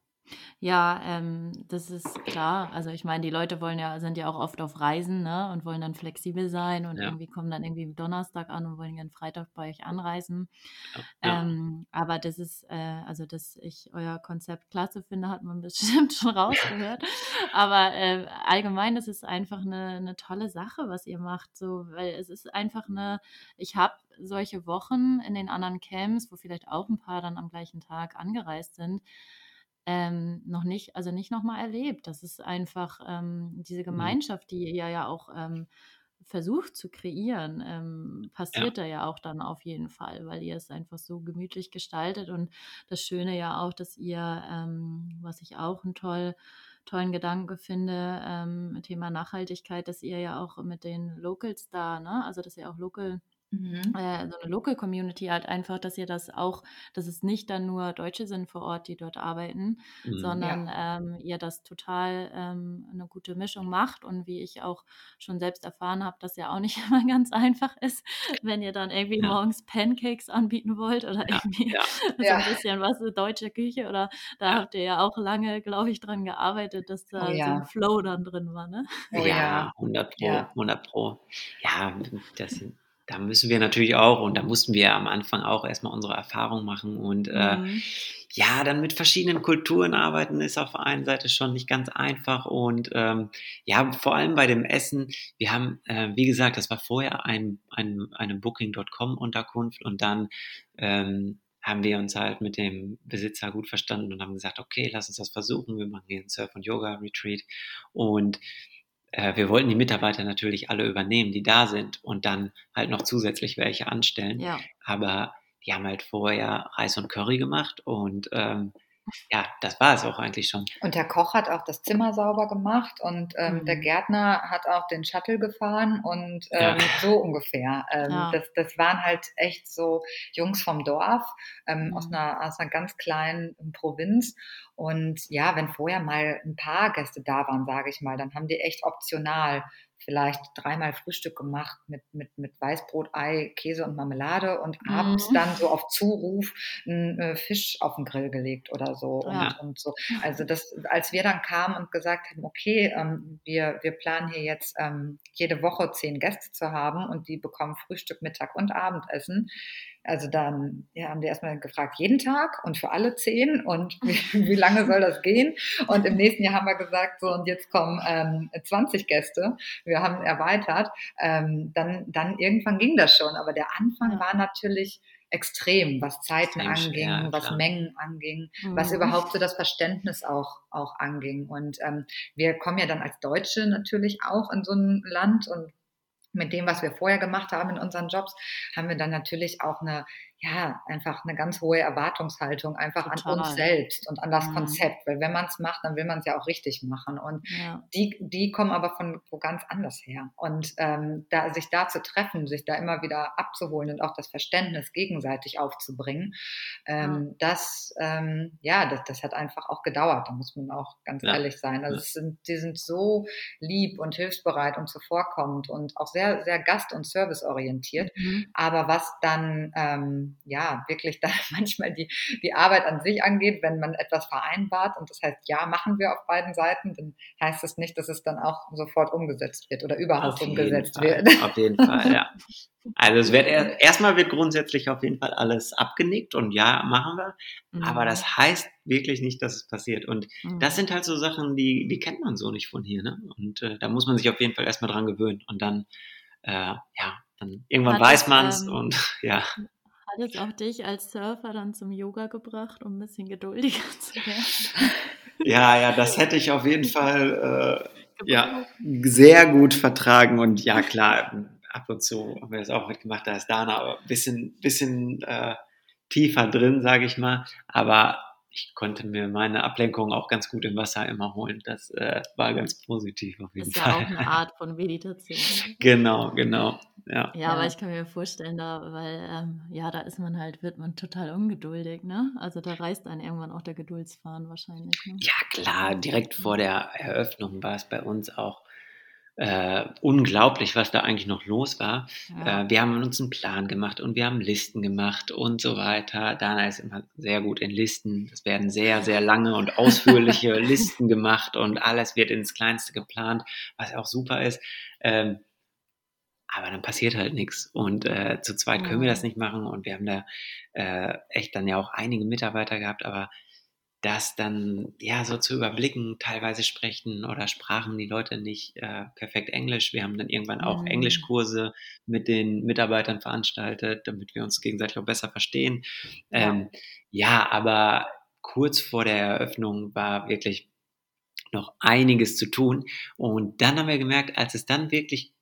ja, ähm, das ist klar. Also ich meine, die Leute wollen ja, sind ja auch oft auf Reisen, ne, und wollen dann flexibel sein und Ja. irgendwie kommen dann irgendwie Donnerstag an und wollen gerne Freitag bei euch anreisen. Ja, ja. Ähm, aber das ist, äh, also dass ich euer Konzept klasse finde, hat man (laughs) bestimmt schon rausgehört. Aber äh, allgemein ist es einfach eine, eine tolle Sache, was ihr macht. So, weil es ist einfach eine, ich habe solche Wochen in den anderen Camps, wo vielleicht auch ein paar dann am gleichen Tag angereist sind ähm, noch nicht, also nicht nochmal erlebt. Das ist einfach ähm, diese mhm. Gemeinschaft, die ihr ja auch ähm, versucht zu kreieren, ähm, passiert ja. da ja auch dann auf jeden Fall, weil ihr es einfach so gemütlich gestaltet und das Schöne ja auch, dass ihr, ähm, was ich auch einen toll, tollen Gedanke finde, ähm, Thema Nachhaltigkeit, dass ihr ja auch mit den Locals da, ne, also dass ihr auch Local Mhm. Äh, so eine Local Community halt einfach, dass ihr das auch, dass es nicht dann nur Deutsche sind vor Ort, die dort arbeiten, mhm. sondern ja. ähm, ihr das total ähm, eine gute Mischung macht und wie ich auch schon selbst erfahren habe, dass ja auch nicht (laughs) immer ganz einfach ist, wenn ihr dann irgendwie ja. morgens Pancakes anbieten wollt oder ja. irgendwie (laughs) so ein bisschen was deutsche Küche oder da habt ihr ja auch lange, glaube ich, dran gearbeitet, dass da oh, so ein Flow dann drin war, ne? Oh (laughs) ja, 100 Pro, 100 Pro. Ja, das sind da müssen wir natürlich auch und da mussten wir am Anfang auch erstmal unsere Erfahrung machen und äh, mhm. ja, dann mit verschiedenen Kulturen arbeiten ist auf der einen Seite schon nicht ganz einfach und ähm, ja, vor allem bei dem Essen, wir haben, äh, wie gesagt, das war vorher ein, ein, eine Booking.com Unterkunft und dann ähm, haben wir uns halt mit dem Besitzer gut verstanden und haben gesagt, okay, lass uns das versuchen, wir machen hier einen Surf- und Yoga-Retreat und äh, wir wollten die Mitarbeiter natürlich alle übernehmen, die da sind und dann halt noch zusätzlich welche anstellen. Ja. Aber die haben halt vorher Reis und Curry gemacht und ähm, ja, das war es auch eigentlich schon. Und der Koch hat auch das Zimmer sauber gemacht und ähm, mhm. der Gärtner hat auch den Shuttle gefahren und ähm, ja. so ungefähr. Ähm, ja. das, das waren halt echt so Jungs vom Dorf ähm, mhm. aus, einer, aus einer ganz kleinen Provinz. Und ja, wenn vorher mal ein paar Gäste da waren, sage ich mal, dann haben die echt optional vielleicht dreimal Frühstück gemacht mit, mit, mit Weißbrot, Ei, Käse und Marmelade und mhm. abends dann so auf Zuruf einen äh, Fisch auf den Grill gelegt oder so. Ja. Und, und, so. (laughs) Also das, als wir dann kamen und gesagt haben, okay, ähm, wir, wir planen hier jetzt ähm, jede Woche zehn Gäste zu haben und die bekommen Frühstück, Mittag und Abendessen, also dann ja, haben die erstmal gefragt, jeden Tag und für alle zehn und (laughs) wie, wie, lange soll das gehen? Und im nächsten Jahr haben wir gesagt, so und jetzt kommen ähm, 20 Gäste. Wir haben erweitert. Ähm, dann, dann irgendwann ging das schon, aber der Anfang war natürlich extrem, was Zeiten extrem anging, schwer, was Mengen anging, mhm. was überhaupt so das Verständnis auch, auch anging. Und ähm, wir kommen ja dann als Deutsche natürlich auch in so ein Land und mit dem, was wir vorher gemacht haben in unseren Jobs, haben wir dann natürlich auch eine ja, einfach eine ganz hohe Erwartungshaltung einfach Total. an uns selbst und an das mhm. Konzept. Weil wenn man es macht, dann will man es ja auch richtig machen. Und ja. die, die kommen aber von wo ganz anders her. Und ähm, da, sich da zu treffen, sich da immer wieder abzuholen und auch das Verständnis gegenseitig aufzubringen, ähm, ja. das, ähm, ja, das, das hat einfach auch gedauert. Da muss man auch ganz ja. ehrlich sein. Also es sind, die sind so lieb und hilfsbereit und zuvorkommend und auch sehr, sehr gast- und serviceorientiert. Mhm. Aber was dann, ähm, ja, wirklich da (laughs) manchmal die, die Arbeit an sich angeht, wenn man etwas vereinbart und das heißt, ja, machen wir auf beiden Seiten, dann heißt das nicht, dass es dann auch sofort umgesetzt wird oder überhaupt auf umgesetzt wird. Auf jeden Fall, ja. (laughs) Also es wird erstmal wird grundsätzlich auf jeden Fall alles abgenickt und ja, machen wir. Mhm. Aber das heißt wirklich nicht, dass es passiert. Und mhm. das sind halt so Sachen, die, die kennt man so nicht von hier. Ne? Und äh, da muss man sich auf jeden Fall erstmal dran gewöhnen. Und dann, äh, ja, dann irgendwann Hat weiß man es ähm, und (laughs) ja. Hat es auch dich als Surfer dann zum Yoga gebracht, um ein bisschen geduldiger (laughs) zu werden? Ja, ja, das hätte ich auf jeden Fall äh, ja, sehr gut vertragen. Und ja, klar, ab und zu haben wir das auch mitgemacht, da ist Dana aber ein bisschen, bisschen äh, tiefer drin, sage ich mal. Aber ich konnte mir meine Ablenkung auch ganz gut im Wasser immer holen. Das äh, war ganz positiv auf jeden Fall. Ist ja auch eine Art von Meditation. (laughs) genau, genau. Ja. ja, aber ich kann mir vorstellen, da, weil ähm, ja, da ist man halt, wird man total ungeduldig, ne? Also da reißt einen irgendwann auch der Geduldsfahren wahrscheinlich. Ne? Ja, klar, direkt vor der Eröffnung war es bei uns auch äh, unglaublich, was da eigentlich noch los war. Ja. Äh, wir haben uns einen Plan gemacht und wir haben Listen gemacht und so weiter. Dana ist immer sehr gut in Listen. Es werden sehr, sehr lange und ausführliche (laughs) Listen gemacht und alles wird ins Kleinste geplant, was auch super ist. Ähm, aber dann passiert halt nichts. Und äh, zu zweit können wir das nicht machen. Und wir haben da äh, echt dann ja auch einige Mitarbeiter gehabt, aber das dann ja so zu überblicken, teilweise sprechen oder sprachen die Leute nicht äh, perfekt Englisch. Wir haben dann irgendwann auch mhm. Englischkurse mit den Mitarbeitern veranstaltet, damit wir uns gegenseitig auch besser verstehen. Ja, ähm, ja aber kurz vor der Eröffnung war wirklich noch einiges zu tun. Und dann haben wir gemerkt, als es dann wirklich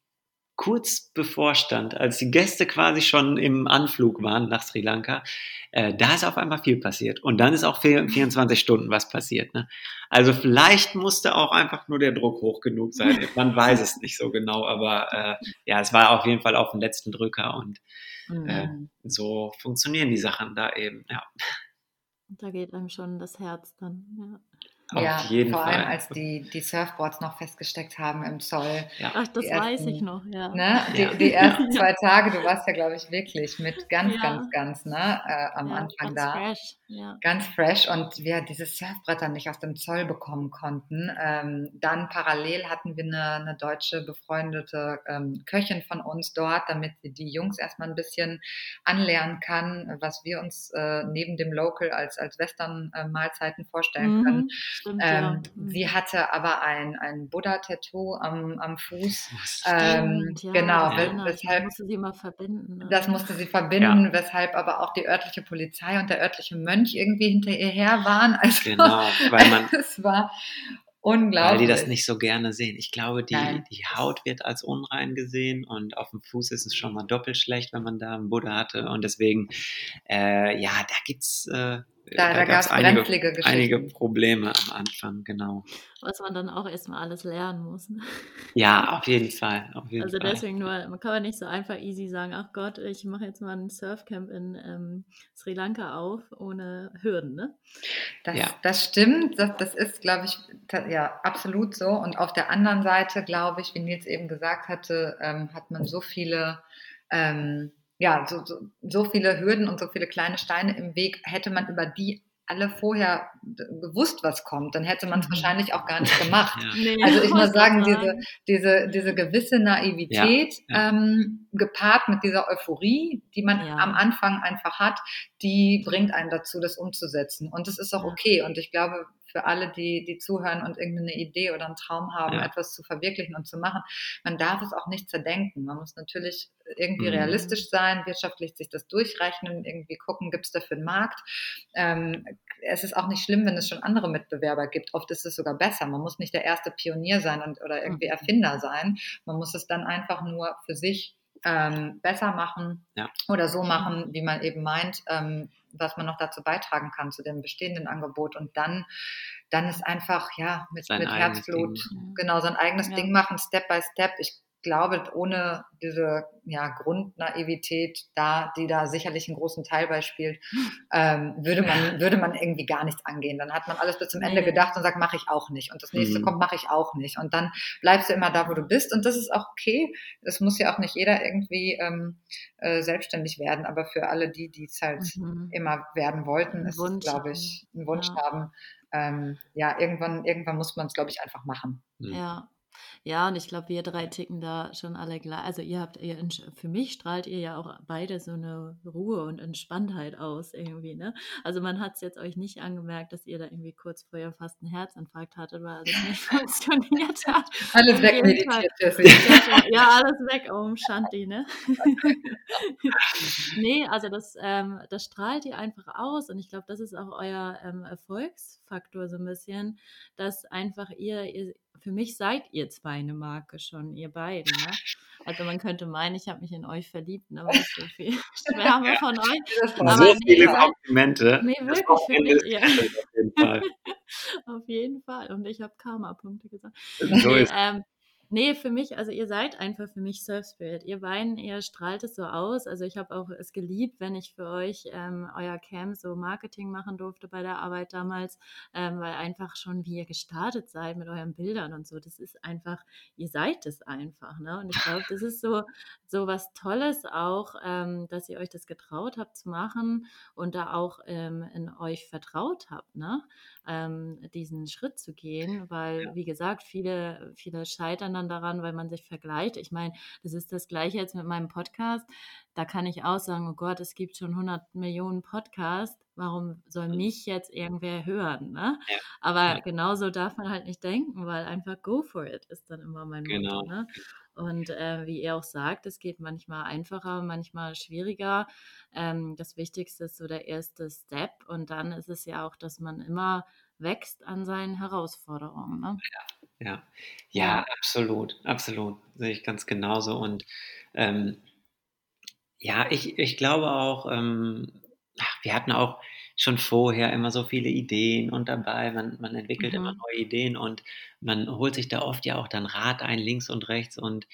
kurz bevorstand, als die Gäste quasi schon im Anflug waren nach Sri Lanka, äh, da ist auf einmal viel passiert. Und dann ist auch 24 Stunden was passiert. Ne? Also vielleicht musste auch einfach nur der Druck hoch genug sein. (laughs) Man weiß es nicht so genau, aber äh, ja, es war auf jeden Fall auf dem letzten Drücker und äh, mhm. so funktionieren die Sachen da eben. Ja. Da geht einem schon das Herz dann. Ja. Auf ja, jeden vor Fall. allem als die, die Surfboards noch festgesteckt haben im Zoll. Ja. Ach, das ersten, weiß ich noch, ja. Ne, die, ja. die (laughs) ersten zwei Tage, du warst ja, glaube ich, wirklich mit ganz, ja. ganz, ganz, ne, äh, am Anfang ganz da. Fresh. Ja. Ganz fresh und wir diese Surfbretter nicht aus dem Zoll bekommen konnten. Ähm, dann parallel hatten wir eine, eine deutsche befreundete ähm, Köchin von uns dort, damit sie die Jungs erstmal ein bisschen anlernen kann, was wir uns äh, neben dem Local als, als Western-Mahlzeiten vorstellen mhm. können. Stimmt, ähm, ja. Mhm. Sie hatte aber ein, ein Buddha-Tattoo am, am Fuß. Ähm, ja, genau, ja. weshalb. Das musste sie mal verbinden. Ne? Das musste sie verbinden, weshalb aber auch die örtliche Polizei und der örtliche Mönch irgendwie hinter ihr her waren. (laughs) Also, genau, weil man. (laughs) es war unglaublich. Weil die das nicht so gerne sehen. Ich glaube, die, die Haut wird als unrein gesehen und auf dem Fuß ist es schon mal doppelt schlecht, wenn man da einen Buddha hatte. Und deswegen, äh, ja, da gibt's. Äh, da, da, gab es einige, einige Probleme am Anfang, genau. Was man dann auch erstmal alles lernen muss. Ne? Ja, auf jeden Fall. Auf jeden also Fall. deswegen nur, man kann man nicht so einfach easy sagen, ach Gott, ich mache jetzt mal ein Surfcamp in ähm, Sri Lanka auf, ohne Hürden, ne? Das, ja. das stimmt, das, das ist, glaube ich, ja, absolut so. Und auf der anderen Seite, glaube ich, wie Nils eben gesagt hatte, ähm, hat man so viele ähm, ja, so, so, so viele Hürden und so viele kleine Steine im Weg, hätte man über die alle vorher gewusst, was kommt, dann hätte man es mhm. wahrscheinlich auch gar nicht (laughs) gemacht. Ja. Nee, also ich muss (laughs) sagen, diese, diese, diese gewisse Naivität ja, ja. Ähm, gepaart mit dieser Euphorie, die man am Anfang einfach hat, die bringt einen dazu, das umzusetzen. Und das ist auch okay. Und ich glaube, für alle, die, die zuhören und irgendeine Idee oder einen Traum haben, ja. etwas zu verwirklichen und zu machen. Man darf es auch nicht zerdenken. Man muss natürlich irgendwie mhm. realistisch sein, wirtschaftlich sich das durchrechnen, irgendwie gucken, gibt es dafür einen Markt. Ähm, es ist auch nicht schlimm, wenn es schon andere Mitbewerber gibt. Oft ist es sogar besser. Man muss nicht der erste Pionier sein und, oder irgendwie mhm. Erfinder sein. Man muss es dann einfach nur für sich ähm, besser machen ja. oder so machen, wie man eben meint, ähm, was man noch dazu beitragen kann zu dem bestehenden Angebot und dann dann ist einfach ja mit, mit Herzblut Ding. genau sein eigenes ja. Ding machen Step by Step ich glaube, ohne diese ja, Grundnaivität, da, die da sicherlich einen großen Teil beispielt, ähm, würde, man, würde man irgendwie gar nichts angehen. Dann hat man alles bis zum Ende gedacht und sagt, mache ich auch nicht. Und das nächste mhm. kommt, mache ich auch nicht. Und dann bleibst du immer da, wo du bist. Und das ist auch okay. Es muss ja auch nicht jeder irgendwie ähm, äh, selbstständig werden. Aber für alle die, die es halt mhm. immer werden wollten, ist es, glaube ich, ein Wunsch ja. haben. Ähm, ja, irgendwann, irgendwann muss man es, glaube ich, einfach machen. Ja. Ja, und ich glaube, wir drei ticken da schon alle gleich. Also ihr habt, ihr, für mich strahlt ihr ja auch beide so eine Ruhe und Entspanntheit aus irgendwie, ne? Also man hat es jetzt euch nicht angemerkt, dass ihr da irgendwie kurz vorher fast einen Herzinfarkt hattet, weil alles nicht (laughs) funktioniert hat. Alles wegmeditiert. ja, alles weg, um Shanti, ne? (laughs) nee, also das, ähm, das strahlt ihr einfach aus und ich glaube, das ist auch euer ähm, Erfolgsfaktor so ein bisschen, dass einfach ihr, ihr für mich seid ihr zwei eine Marke schon, ihr beiden. Ne? Also man könnte meinen, ich habe mich in euch verliebt, ne? Weil so viel (laughs) (laughs) Schwärme von euch. Aber so nee, viele Komplimente. Nee, wirklich für mich, ja. Auf jeden (laughs) Fall. auf jeden Fall. Und ich habe Karma-Punkte gesagt. So nee, ähm, Nee, für mich, also ihr seid einfach für mich Surf Spirit. Ihr beiden, ihr strahlt es so aus. Also ich habe auch es geliebt, wenn ich für euch ähm, euer Camp so Marketing machen durfte bei der Arbeit damals, ähm, weil einfach schon wie ihr gestartet seid mit euren Bildern und so, das ist einfach, ihr seid es einfach, ne? Und ich glaube, das ist so, so was Tolles auch, ähm, dass ihr euch das getraut habt zu machen und da auch ähm, in euch vertraut habt, ne? Ähm, diesen Schritt zu gehen, weil, ja. wie gesagt, viele, viele scheitern dann daran, weil man sich vergleicht. Ich meine, das ist das Gleiche jetzt mit meinem Podcast. Da kann ich auch sagen, oh Gott, es gibt schon 100 Millionen Podcasts. Warum soll mhm. mich jetzt irgendwer hören? Ne? Ja. Aber ja. genauso darf man halt nicht denken, weil einfach go for it ist dann immer mein genau. Motto. Ne? Und äh, wie ihr auch sagt, es geht manchmal einfacher, manchmal schwieriger. Ähm, das Wichtigste ist so der erste Step. Und dann ist es ja auch, dass man immer wächst an seinen Herausforderungen. Ne? Ja, ja, ja, absolut, absolut. Sehe ich ganz genauso. Und ähm, ja, ich, ich glaube auch, ähm, wir hatten auch schon vorher immer so viele Ideen und dabei, man, man entwickelt mhm. immer neue Ideen und man holt sich da oft ja auch dann Rat ein, links und rechts und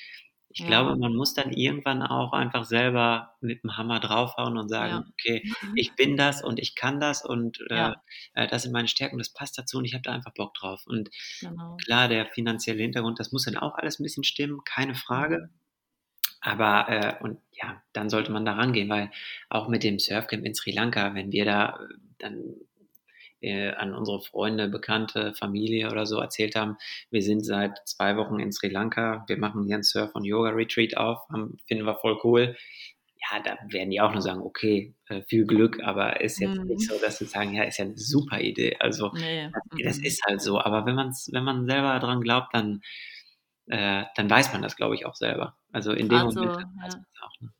ich ja. glaube, man muss dann irgendwann auch einfach selber mit dem Hammer draufhauen und sagen, ja. okay, (laughs) ich bin das und ich kann das und äh, ja. äh, das sind meine Stärken, das passt dazu und ich habe da einfach Bock drauf. Und genau. klar, der finanzielle Hintergrund, das muss dann auch alles ein bisschen stimmen, keine Frage. Aber, äh, und ja, dann sollte man da rangehen, weil auch mit dem Surfcamp in Sri Lanka, wenn wir da äh, dann äh, an unsere Freunde, Bekannte, Familie oder so erzählt haben, wir sind seit zwei Wochen in Sri Lanka, wir machen hier ein Surf- und Yoga-Retreat auf, haben, finden wir voll cool. Ja, da werden die auch nur sagen, okay, äh, viel Glück, aber ist jetzt mhm. nicht so, dass sie sagen, ja, ist ja eine super Idee. Also nee. das, das, mhm. ist halt so. Aber wenn man wenn man selber dran glaubt, dann äh, dann weiß man das, glaube ich, auch selber. Also in dem also, Moment weiß man es auch. Ne?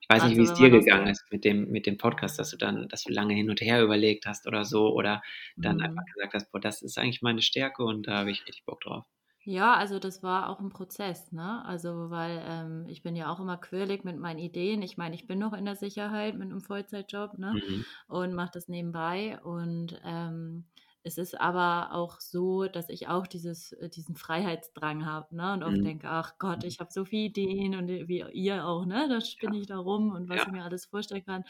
Ich weiß also, nicht, wie es dir gegangen ist mit dem, mit dem Podcast, dass du dann, dass du lange hin und her überlegt hast oder so, oder dann mhm. einfach gesagt hast, boah, das ist eigentlich meine Stärke und da habe ich richtig Bock drauf. Ja, also das war auch ein Prozess, ne? Also weil ähm, ich bin ja auch immer quirlig mit meinen Ideen. Ich meine, ich bin noch in der Sicherheit mit einem Vollzeitjob, ne? Mhm. Und mache das nebenbei und ähm, es ist aber auch so, dass ich auch dieses, äh, diesen Freiheitsdrang habe, ne? Und oft mhm. denke, ach Gott, ich habe so viele Ideen und äh, wie ihr auch, ne? Da spinne ja. ich da rum und was ja. ich mir alles vorstellen kann.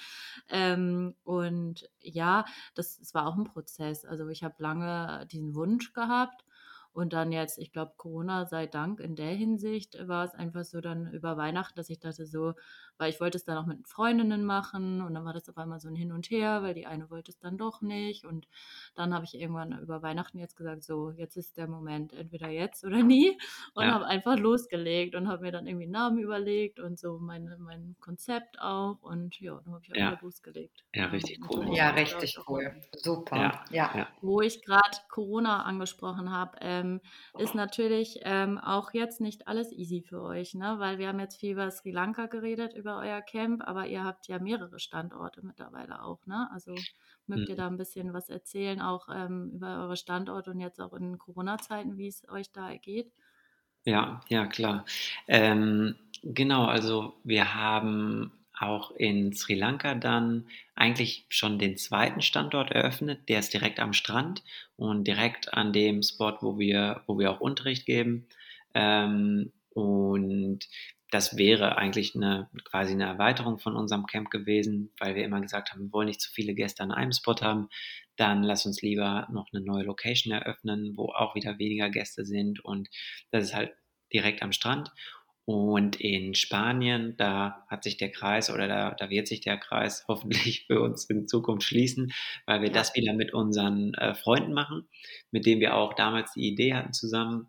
Ähm, und ja, das, das war auch ein Prozess. Also ich habe lange diesen Wunsch gehabt und dann jetzt, ich glaube, Corona sei Dank in der Hinsicht war es einfach so dann über Weihnachten, dass ich dachte so, weil ich wollte es dann auch mit Freundinnen machen und dann war das auf einmal so ein Hin und Her, weil die eine wollte es dann doch nicht und dann habe ich irgendwann über Weihnachten jetzt gesagt, so, jetzt ist der Moment, entweder jetzt oder nie (laughs) und ja. habe einfach losgelegt und habe mir dann irgendwie einen Namen überlegt und so mein, mein Konzept auch und ja, dann habe ich ja. einfach losgelegt. Ja, richtig cool. Ja, richtig cool. Super. Ja. ja. Wo ich gerade Corona angesprochen habe, äh, ähm, ist natürlich ähm, auch jetzt nicht alles easy für euch, ne? weil wir haben jetzt viel über Sri Lanka geredet, über euer Camp, aber ihr habt ja mehrere Standorte mittlerweile auch. Ne? Also mögt ihr mhm. da ein bisschen was erzählen, auch ähm, über eure Standorte und jetzt auch in Corona-Zeiten, wie es euch da geht? Ja, ja, klar. Ähm, genau, also wir haben auch in Sri Lanka dann eigentlich schon den zweiten Standort eröffnet. Der ist direkt am Strand und direkt an dem Spot, wo wir, wo wir auch Unterricht geben. Ähm, und das wäre eigentlich eine, quasi eine Erweiterung von unserem Camp gewesen, weil wir immer gesagt haben, wir wollen nicht zu viele Gäste an einem Spot haben. Dann lass uns lieber noch eine neue Location eröffnen, wo auch wieder weniger Gäste sind. Und das ist halt direkt am Strand. Und in Spanien, da hat sich der Kreis oder da, da wird sich der Kreis (laughs) hoffentlich für uns in Zukunft schließen, weil wir ja. das wieder mit unseren äh, Freunden machen, mit denen wir auch damals die Idee hatten, zusammen,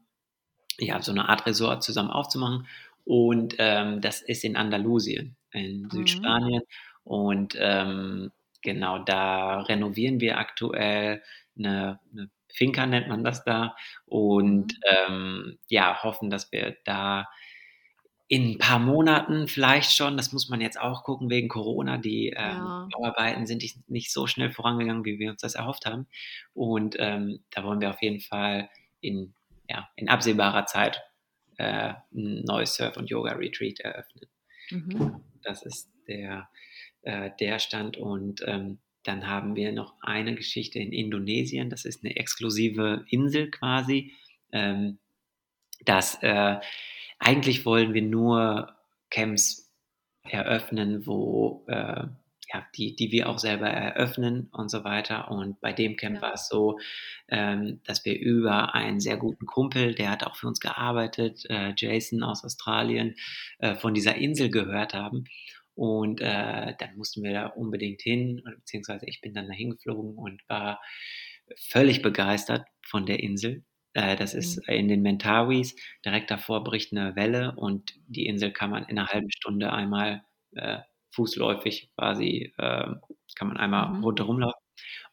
ja, so eine Art Resort zusammen aufzumachen. Und ähm, das ist in Andalusien, in mhm. Südspanien. Und ähm, genau, da renovieren wir aktuell eine, eine Finca, nennt man das da. Und mhm. ähm, ja, hoffen, dass wir da in ein paar Monaten vielleicht schon, das muss man jetzt auch gucken wegen Corona, die ähm, ja. Bauarbeiten sind nicht so schnell vorangegangen, wie wir uns das erhofft haben. Und ähm, da wollen wir auf jeden Fall in, ja, in absehbarer Zeit äh, ein neues Surf- und Yoga-Retreat eröffnen. Mhm. Das ist der, äh, der Stand und ähm, dann haben wir noch eine Geschichte in Indonesien, das ist eine exklusive Insel quasi. Ähm, das äh, eigentlich wollen wir nur Camps eröffnen, wo äh, ja, die, die wir auch selber eröffnen und so weiter. Und bei dem Camp ja. war es so, ähm, dass wir über einen sehr guten Kumpel, der hat auch für uns gearbeitet, äh, Jason aus Australien, äh, von dieser Insel gehört haben. Und äh, dann mussten wir da unbedingt hin, beziehungsweise ich bin dann dahin geflogen und war völlig begeistert von der Insel. Äh, das ist mhm. in den Mentawis. Direkt davor bricht eine Welle und die Insel kann man in einer halben Stunde einmal äh, fußläufig quasi, äh, kann man einmal mhm. rundherum laufen.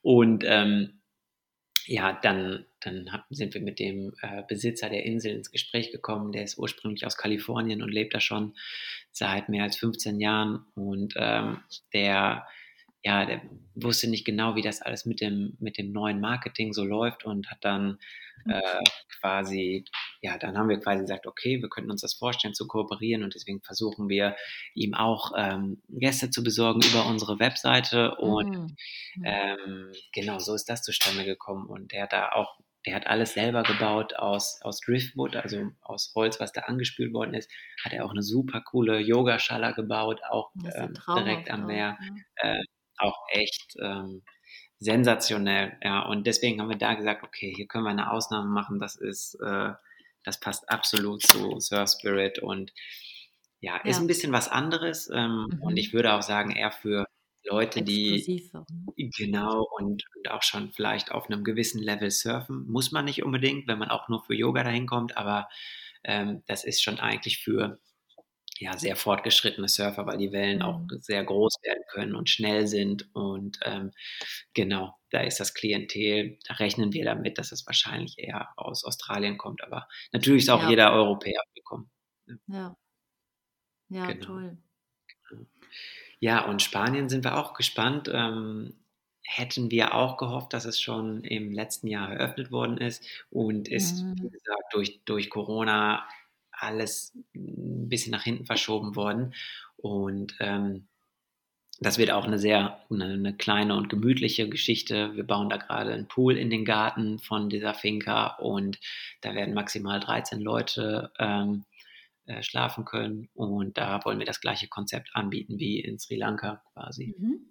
Und ähm, ja, dann, dann sind wir mit dem äh, Besitzer der Insel ins Gespräch gekommen. Der ist ursprünglich aus Kalifornien und lebt da schon seit mehr als 15 Jahren. Und ähm, der, ja, der wusste nicht genau, wie das alles mit dem, mit dem neuen Marketing so läuft und hat dann äh, quasi, ja, dann haben wir quasi gesagt, okay, wir könnten uns das vorstellen zu kooperieren und deswegen versuchen wir ihm auch ähm, Gäste zu besorgen über unsere Webseite und mhm. ähm, genau so ist das zustande gekommen und er hat da auch der hat alles selber gebaut aus, aus Driftwood, also aus Holz, was da angespült worden ist. Hat er auch eine super coole Yogaschala gebaut, auch ähm, direkt am Meer. Ja. Äh, auch echt ähm, sensationell, ja. Und deswegen haben wir da gesagt, okay, hier können wir eine Ausnahme machen. Das ist, äh, das passt absolut zu Surf Spirit und ja, ist ja. ein bisschen was anderes. Ähm, mhm. Und ich würde auch sagen, eher für Leute, die ne? genau und, und, auch schon vielleicht auf einem gewissen Level surfen, muss man nicht unbedingt, wenn man auch nur für Yoga dahin kommt, aber ähm, das ist schon eigentlich für ja, sehr fortgeschrittene Surfer, weil die Wellen auch mhm. sehr groß werden können und schnell sind. Und ähm, genau, da ist das Klientel, da rechnen wir damit, dass es wahrscheinlich eher aus Australien kommt. Aber natürlich ist auch ja. jeder Europäer gekommen. Ja. Ja, genau. toll. Genau. Ja, und Spanien sind wir auch gespannt. Ähm, hätten wir auch gehofft, dass es schon im letzten Jahr eröffnet worden ist und ist, mhm. wie gesagt, durch, durch Corona alles ein bisschen nach hinten verschoben worden. Und ähm, das wird auch eine sehr eine, eine, kleine und gemütliche Geschichte. Wir bauen da gerade einen Pool in den Garten von dieser Finca und da werden maximal 13 Leute ähm, äh, schlafen können. Und da wollen wir das gleiche Konzept anbieten wie in Sri Lanka quasi. Mhm.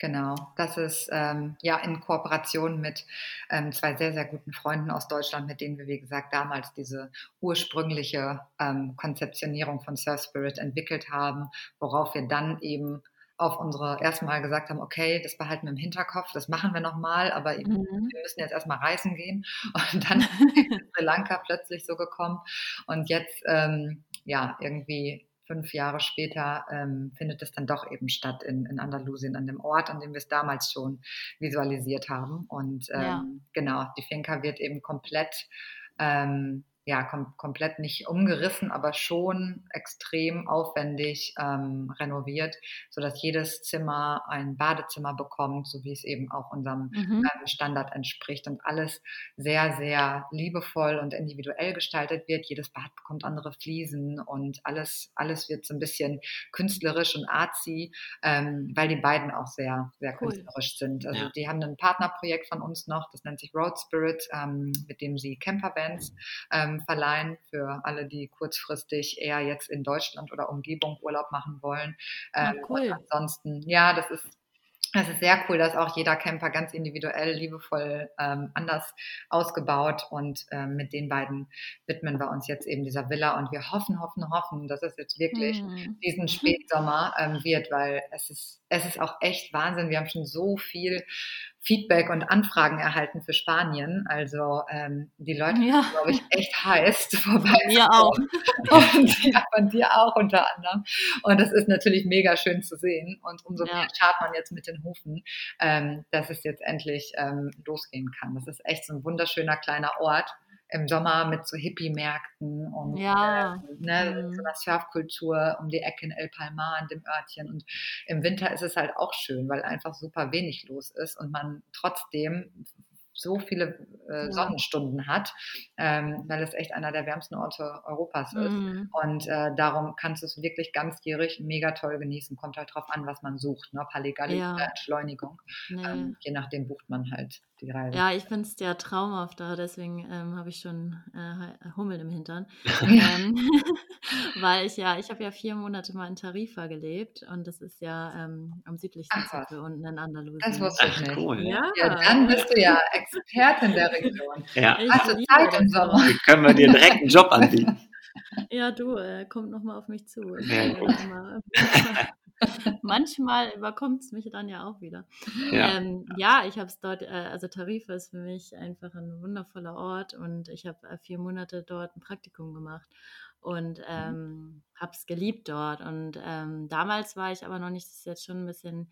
Genau, das ist ähm, ja in Kooperation mit ähm, zwei sehr, sehr guten Freunden aus Deutschland, mit denen wir, wie gesagt, damals diese ursprüngliche ähm, Konzeptionierung von Surf Spirit entwickelt haben, worauf wir dann eben auf unsere erstmal gesagt haben, okay, das behalten wir im Hinterkopf, das machen wir nochmal, aber mhm. wir müssen jetzt erstmal reisen gehen. (laughs) Und dann (laughs) ist Sri Lanka plötzlich so gekommen. Und jetzt, ähm, ja, irgendwie fünf Jahre später ähm, findet es dann doch eben statt in, in Andalusien, an dem Ort, an dem wir es damals schon visualisiert haben. Und ähm, ja. genau, die Finca wird eben komplett ähm, ja, kom komplett nicht umgerissen, aber schon extrem aufwendig ähm, renoviert, sodass jedes Zimmer ein Badezimmer bekommt, so wie es eben auch unserem mhm. ähm, Standard entspricht und alles sehr, sehr liebevoll und individuell gestaltet wird. Jedes Bad bekommt andere Fliesen und alles, alles wird so ein bisschen künstlerisch und artsy, ähm, weil die beiden auch sehr, sehr cool. künstlerisch sind. Also ja. die haben ein Partnerprojekt von uns noch, das nennt sich Road Spirit, ähm, mit dem sie Camperbands ähm, verleihen für alle, die kurzfristig eher jetzt in Deutschland oder Umgebung Urlaub machen wollen. Ja, ähm, cool. ansonsten, ja, das ist das ist sehr cool, dass auch jeder Camper ganz individuell, liebevoll ähm, anders ausgebaut und ähm, mit den beiden widmen wir uns jetzt eben dieser Villa und wir hoffen, hoffen, hoffen, dass es jetzt wirklich mhm. diesen Spätsommer ähm, wird, weil es ist, es ist auch echt Wahnsinn. Wir haben schon so viel Feedback und Anfragen erhalten für Spanien. Also ähm, die Leute ja. glaube ich, echt heiß (laughs) vorbei. Mir auch. (laughs) Und ja, von dir auch unter anderem. Und das ist natürlich mega schön zu sehen. Und umso ja. mehr schart man jetzt mit den Hufen, ähm, dass es jetzt endlich ähm, losgehen kann. Das ist echt so ein wunderschöner kleiner Ort im Sommer mit so Hippie-Märkten und ja. äh, ne, mhm. so einer Surfkultur um die Ecke in El Palmar, in dem Örtchen. Und im Winter ist es halt auch schön, weil einfach super wenig los ist und man trotzdem so viele äh, Sonnenstunden hat, ähm, weil es echt einer der wärmsten Orte Europas ist. Mhm. Und äh, darum kannst du es wirklich ganzjährig mega toll genießen. Kommt halt drauf an, was man sucht. Ne? Halligalli ja. oder Entschleunigung. Nee. Ähm, je nachdem bucht man halt die Reise. Ja, ich finde es ja traumhaft da, deswegen ähm, habe ich schon äh, Hummel im Hintern. (laughs) Ähm, (laughs) weil ich ja, ich habe ja vier Monate mal in Tarifa gelebt und das ist ja ähm, am südlichsten Zipfel unten in Andalusien. Das wusste ich nicht. Cool. Ja. ja. dann bist du ja Expertin der Region. Ja. Hast du Zeit im Sommer? Wie können wir dir direkt einen Job anbieten? (laughs) Ja, du, äh, kommt nochmal auf mich zu. Ja, (laughs) Manchmal überkommt es mich dann ja auch wieder. Ja, ähm, ja ich habe es dort, äh, also Tarifa ist für mich einfach ein wundervoller Ort und ich habe äh, vier Monate dort ein Praktikum gemacht und mhm. ähm, habe es geliebt dort. Und ähm, damals war ich aber noch nicht, das ist jetzt schon ein bisschen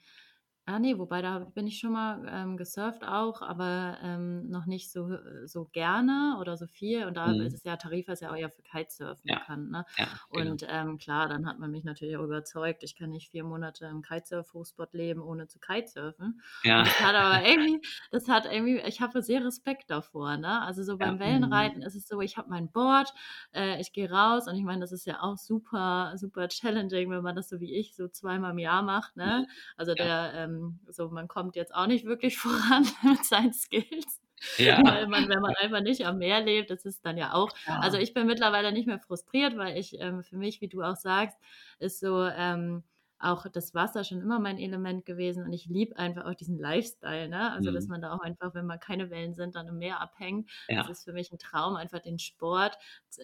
Ah nee, wobei da bin ich schon mal ähm, gesurft auch, aber ähm, noch nicht so, so gerne oder so viel. Und da mhm. ist es ja, Tarifa ist ja auch eher für Kitesurfen ja. bekannt. Ne? Ja, genau. Und ähm, klar, dann hat man mich natürlich auch überzeugt, ich kann nicht vier Monate im Kitesurf-Hochspot leben, ohne zu Kitesurfen. Ja. Das hat aber (laughs) irgendwie, das hat irgendwie, ich habe sehr Respekt davor. Ne? Also so beim ja. Wellenreiten mhm. ist es so, ich habe mein Board, äh, ich gehe raus und ich meine, das ist ja auch super, super challenging, wenn man das so wie ich so zweimal im Jahr macht. Ne? (laughs) Also der ähm, so man kommt jetzt auch nicht wirklich (laughs) voran mit seinen Skills. Ja. Weil man, wenn man einfach nicht am Meer lebt, das ist dann ja auch. Ja. Also ich bin mittlerweile nicht mehr frustriert, weil ich ähm, für mich, wie du auch sagst, ist so, ähm, auch das Wasser schon immer mein Element gewesen und ich liebe einfach auch diesen Lifestyle, ne? Also, mhm. dass man da auch einfach, wenn mal keine Wellen sind, dann im Meer abhängt. Ja. Das ist für mich ein Traum, einfach den Sport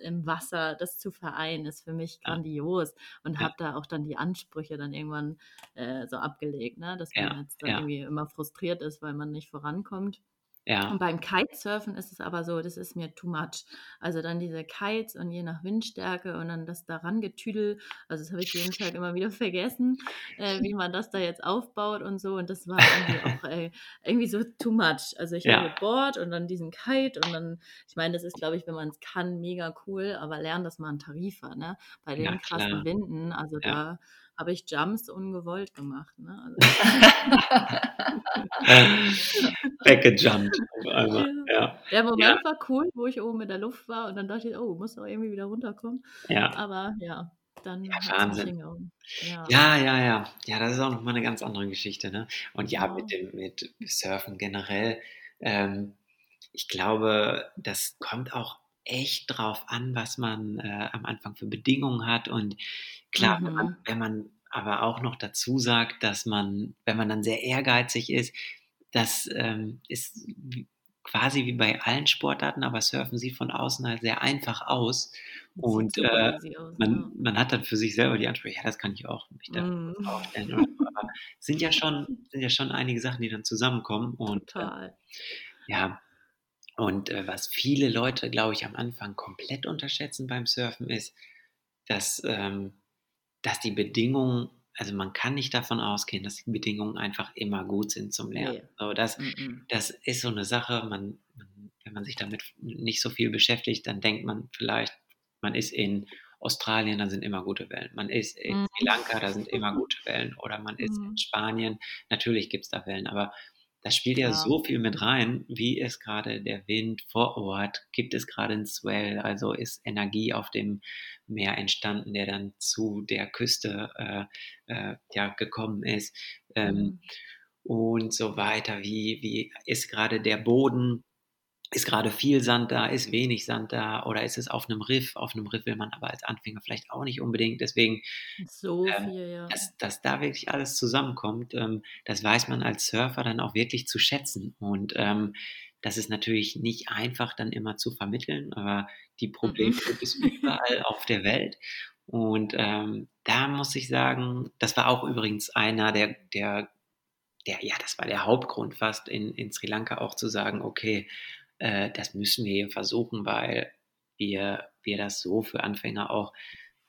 im Wasser, das zu vereinen, ist für mich grandios und ja. habe da auch dann die Ansprüche dann irgendwann äh, so abgelegt, ne? Dass man ja. jetzt dann irgendwie immer frustriert ist, weil man nicht vorankommt. Ja. Und beim Kitesurfen ist es aber so, das ist mir too much. Also dann diese Kites und je nach Windstärke und dann das daran getüdel, also das habe ich jeden Tag immer wieder (laughs) vergessen, äh, wie man das da jetzt aufbaut und so. Und das war irgendwie (laughs) auch äh, irgendwie so too much. Also ich ja. habe Board und dann diesen Kite und dann, ich meine, das ist, glaube ich, wenn man es kann, mega cool, aber lernen das mal ein Tarifer, ne? Bei den ja, krassen Winden, also ja. da habe ich Jumps ungewollt gemacht. Ne? Also (laughs) Weggejumpt. Ja. Ja. Der Moment ja. war cool, wo ich oben in der Luft war und dann dachte ich, oh, muss doch irgendwie wieder runterkommen. Ja. Aber ja, dann ja, Wahnsinn. Ja. ja, ja, ja. Ja, das ist auch nochmal eine ganz andere Geschichte. Ne? Und ja, mit, dem, mit Surfen generell, ähm, ich glaube, das kommt auch echt drauf an, was man äh, am Anfang für Bedingungen hat. Und klar, mhm. wenn, man, mhm. wenn man aber auch noch dazu sagt, dass man, wenn man dann sehr ehrgeizig ist, das ähm, ist quasi wie bei allen Sportarten, aber Surfen sieht von außen halt sehr einfach aus. Und äh, man, man hat dann für sich selber die Ansprüche, ja, das kann ich auch. Ich darf mm. das (laughs) auch. Aber sind ja schon, sind ja schon einige Sachen, die dann zusammenkommen. Und äh, ja, und äh, was viele Leute, glaube ich, am Anfang komplett unterschätzen beim Surfen ist, dass, ähm, dass die Bedingungen, also man kann nicht davon ausgehen, dass die Bedingungen einfach immer gut sind zum Lernen. Nee. So, das, -mm. das ist so eine Sache, man, man, wenn man sich damit nicht so viel beschäftigt, dann denkt man vielleicht, man ist in Australien, da sind immer gute Wellen. Man ist in mm. Sri Lanka, da sind immer gute Wellen. Oder man ist in mm. Spanien, natürlich gibt es da Wellen, aber das spielt ja, ja, so viel mit rein. Wie ist gerade der Wind vor Ort? Gibt es gerade ein Swell? Also ist Energie auf dem Meer entstanden, der dann zu der Küste äh, äh, ja, gekommen ist? Ähm, mhm. Und so weiter. Wie, wie ist gerade der Boden? Ist gerade viel Sand da, ist wenig Sand da oder ist es auf einem Riff? Auf einem Riff will man aber als Anfänger vielleicht auch nicht unbedingt. Deswegen, so ähm, viel, ja. dass, dass da wirklich alles zusammenkommt, ähm, das weiß man als Surfer dann auch wirklich zu schätzen. Und ähm, das ist natürlich nicht einfach dann immer zu vermitteln, aber die Probleme mhm. gibt es überall (laughs) auf der Welt. Und ähm, da muss ich sagen, das war auch übrigens einer der, der, der, ja, das war der Hauptgrund fast in, in Sri Lanka auch zu sagen, okay, äh, das müssen wir versuchen, weil wir, wir das so für Anfänger auch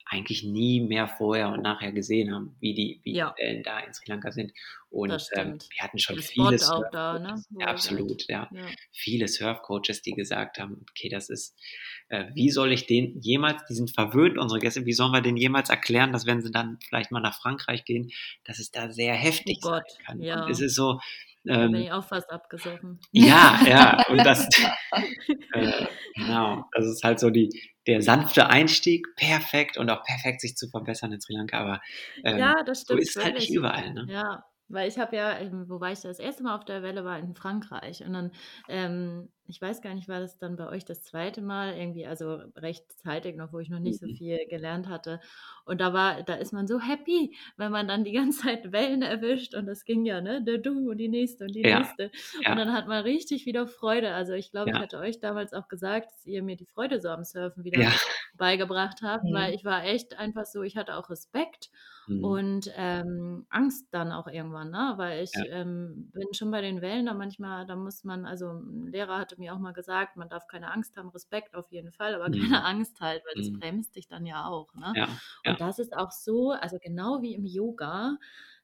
eigentlich nie mehr vorher und nachher gesehen haben, wie die, wie ja. die Wellen da in Sri Lanka sind. Und ähm, wir hatten schon viele Surf da, ne? ja, absolut, ja. ja. Viele Surfcoaches, die gesagt haben, okay, das ist, äh, wie soll ich den jemals, die sind verwöhnt, unsere Gäste, wie sollen wir denen jemals erklären, dass wenn sie dann vielleicht mal nach Frankreich gehen, dass es da sehr heftig oh sein kann. Ja. Und es ist so, da bin ähm, ich auch fast abgesoffen. Ja, ja, und das, (laughs) (laughs) äh, genau, das ist halt so die, der sanfte Einstieg, perfekt und auch perfekt sich zu verbessern in Sri Lanka, aber ähm, ja, das stimmt, so ist halt nicht überall. Ne? Ja, weil ich habe ja, ähm, wo war ich das erste Mal auf der Welle, war in Frankreich. Und dann, ähm, ich weiß gar nicht, war das dann bei euch das zweite Mal, irgendwie, also recht zeitig noch, wo ich noch nicht so mhm. viel gelernt hatte. Und da war, da ist man so happy, wenn man dann die ganze Zeit Wellen erwischt. Und das ging ja, ne? Der Du und die nächste und die ja. nächste. Ja. Und dann hat man richtig wieder Freude. Also ich glaube, ja. ich hatte euch damals auch gesagt, dass ihr mir die Freude so am Surfen wieder beigebracht habt, mhm. weil ich war echt einfach so, ich hatte auch Respekt mhm. und ähm, Angst dann auch irgendwann, ne? weil ich ja. ähm, bin schon bei den Wellen da manchmal, da muss man, also ein Lehrer hatte mir auch mal gesagt, man darf keine Angst haben, Respekt auf jeden Fall, aber (laughs) mhm. keine Angst halt, weil das mhm. bremst dich dann ja auch. Ne? Ja. Und das ist auch so, also genau wie im Yoga,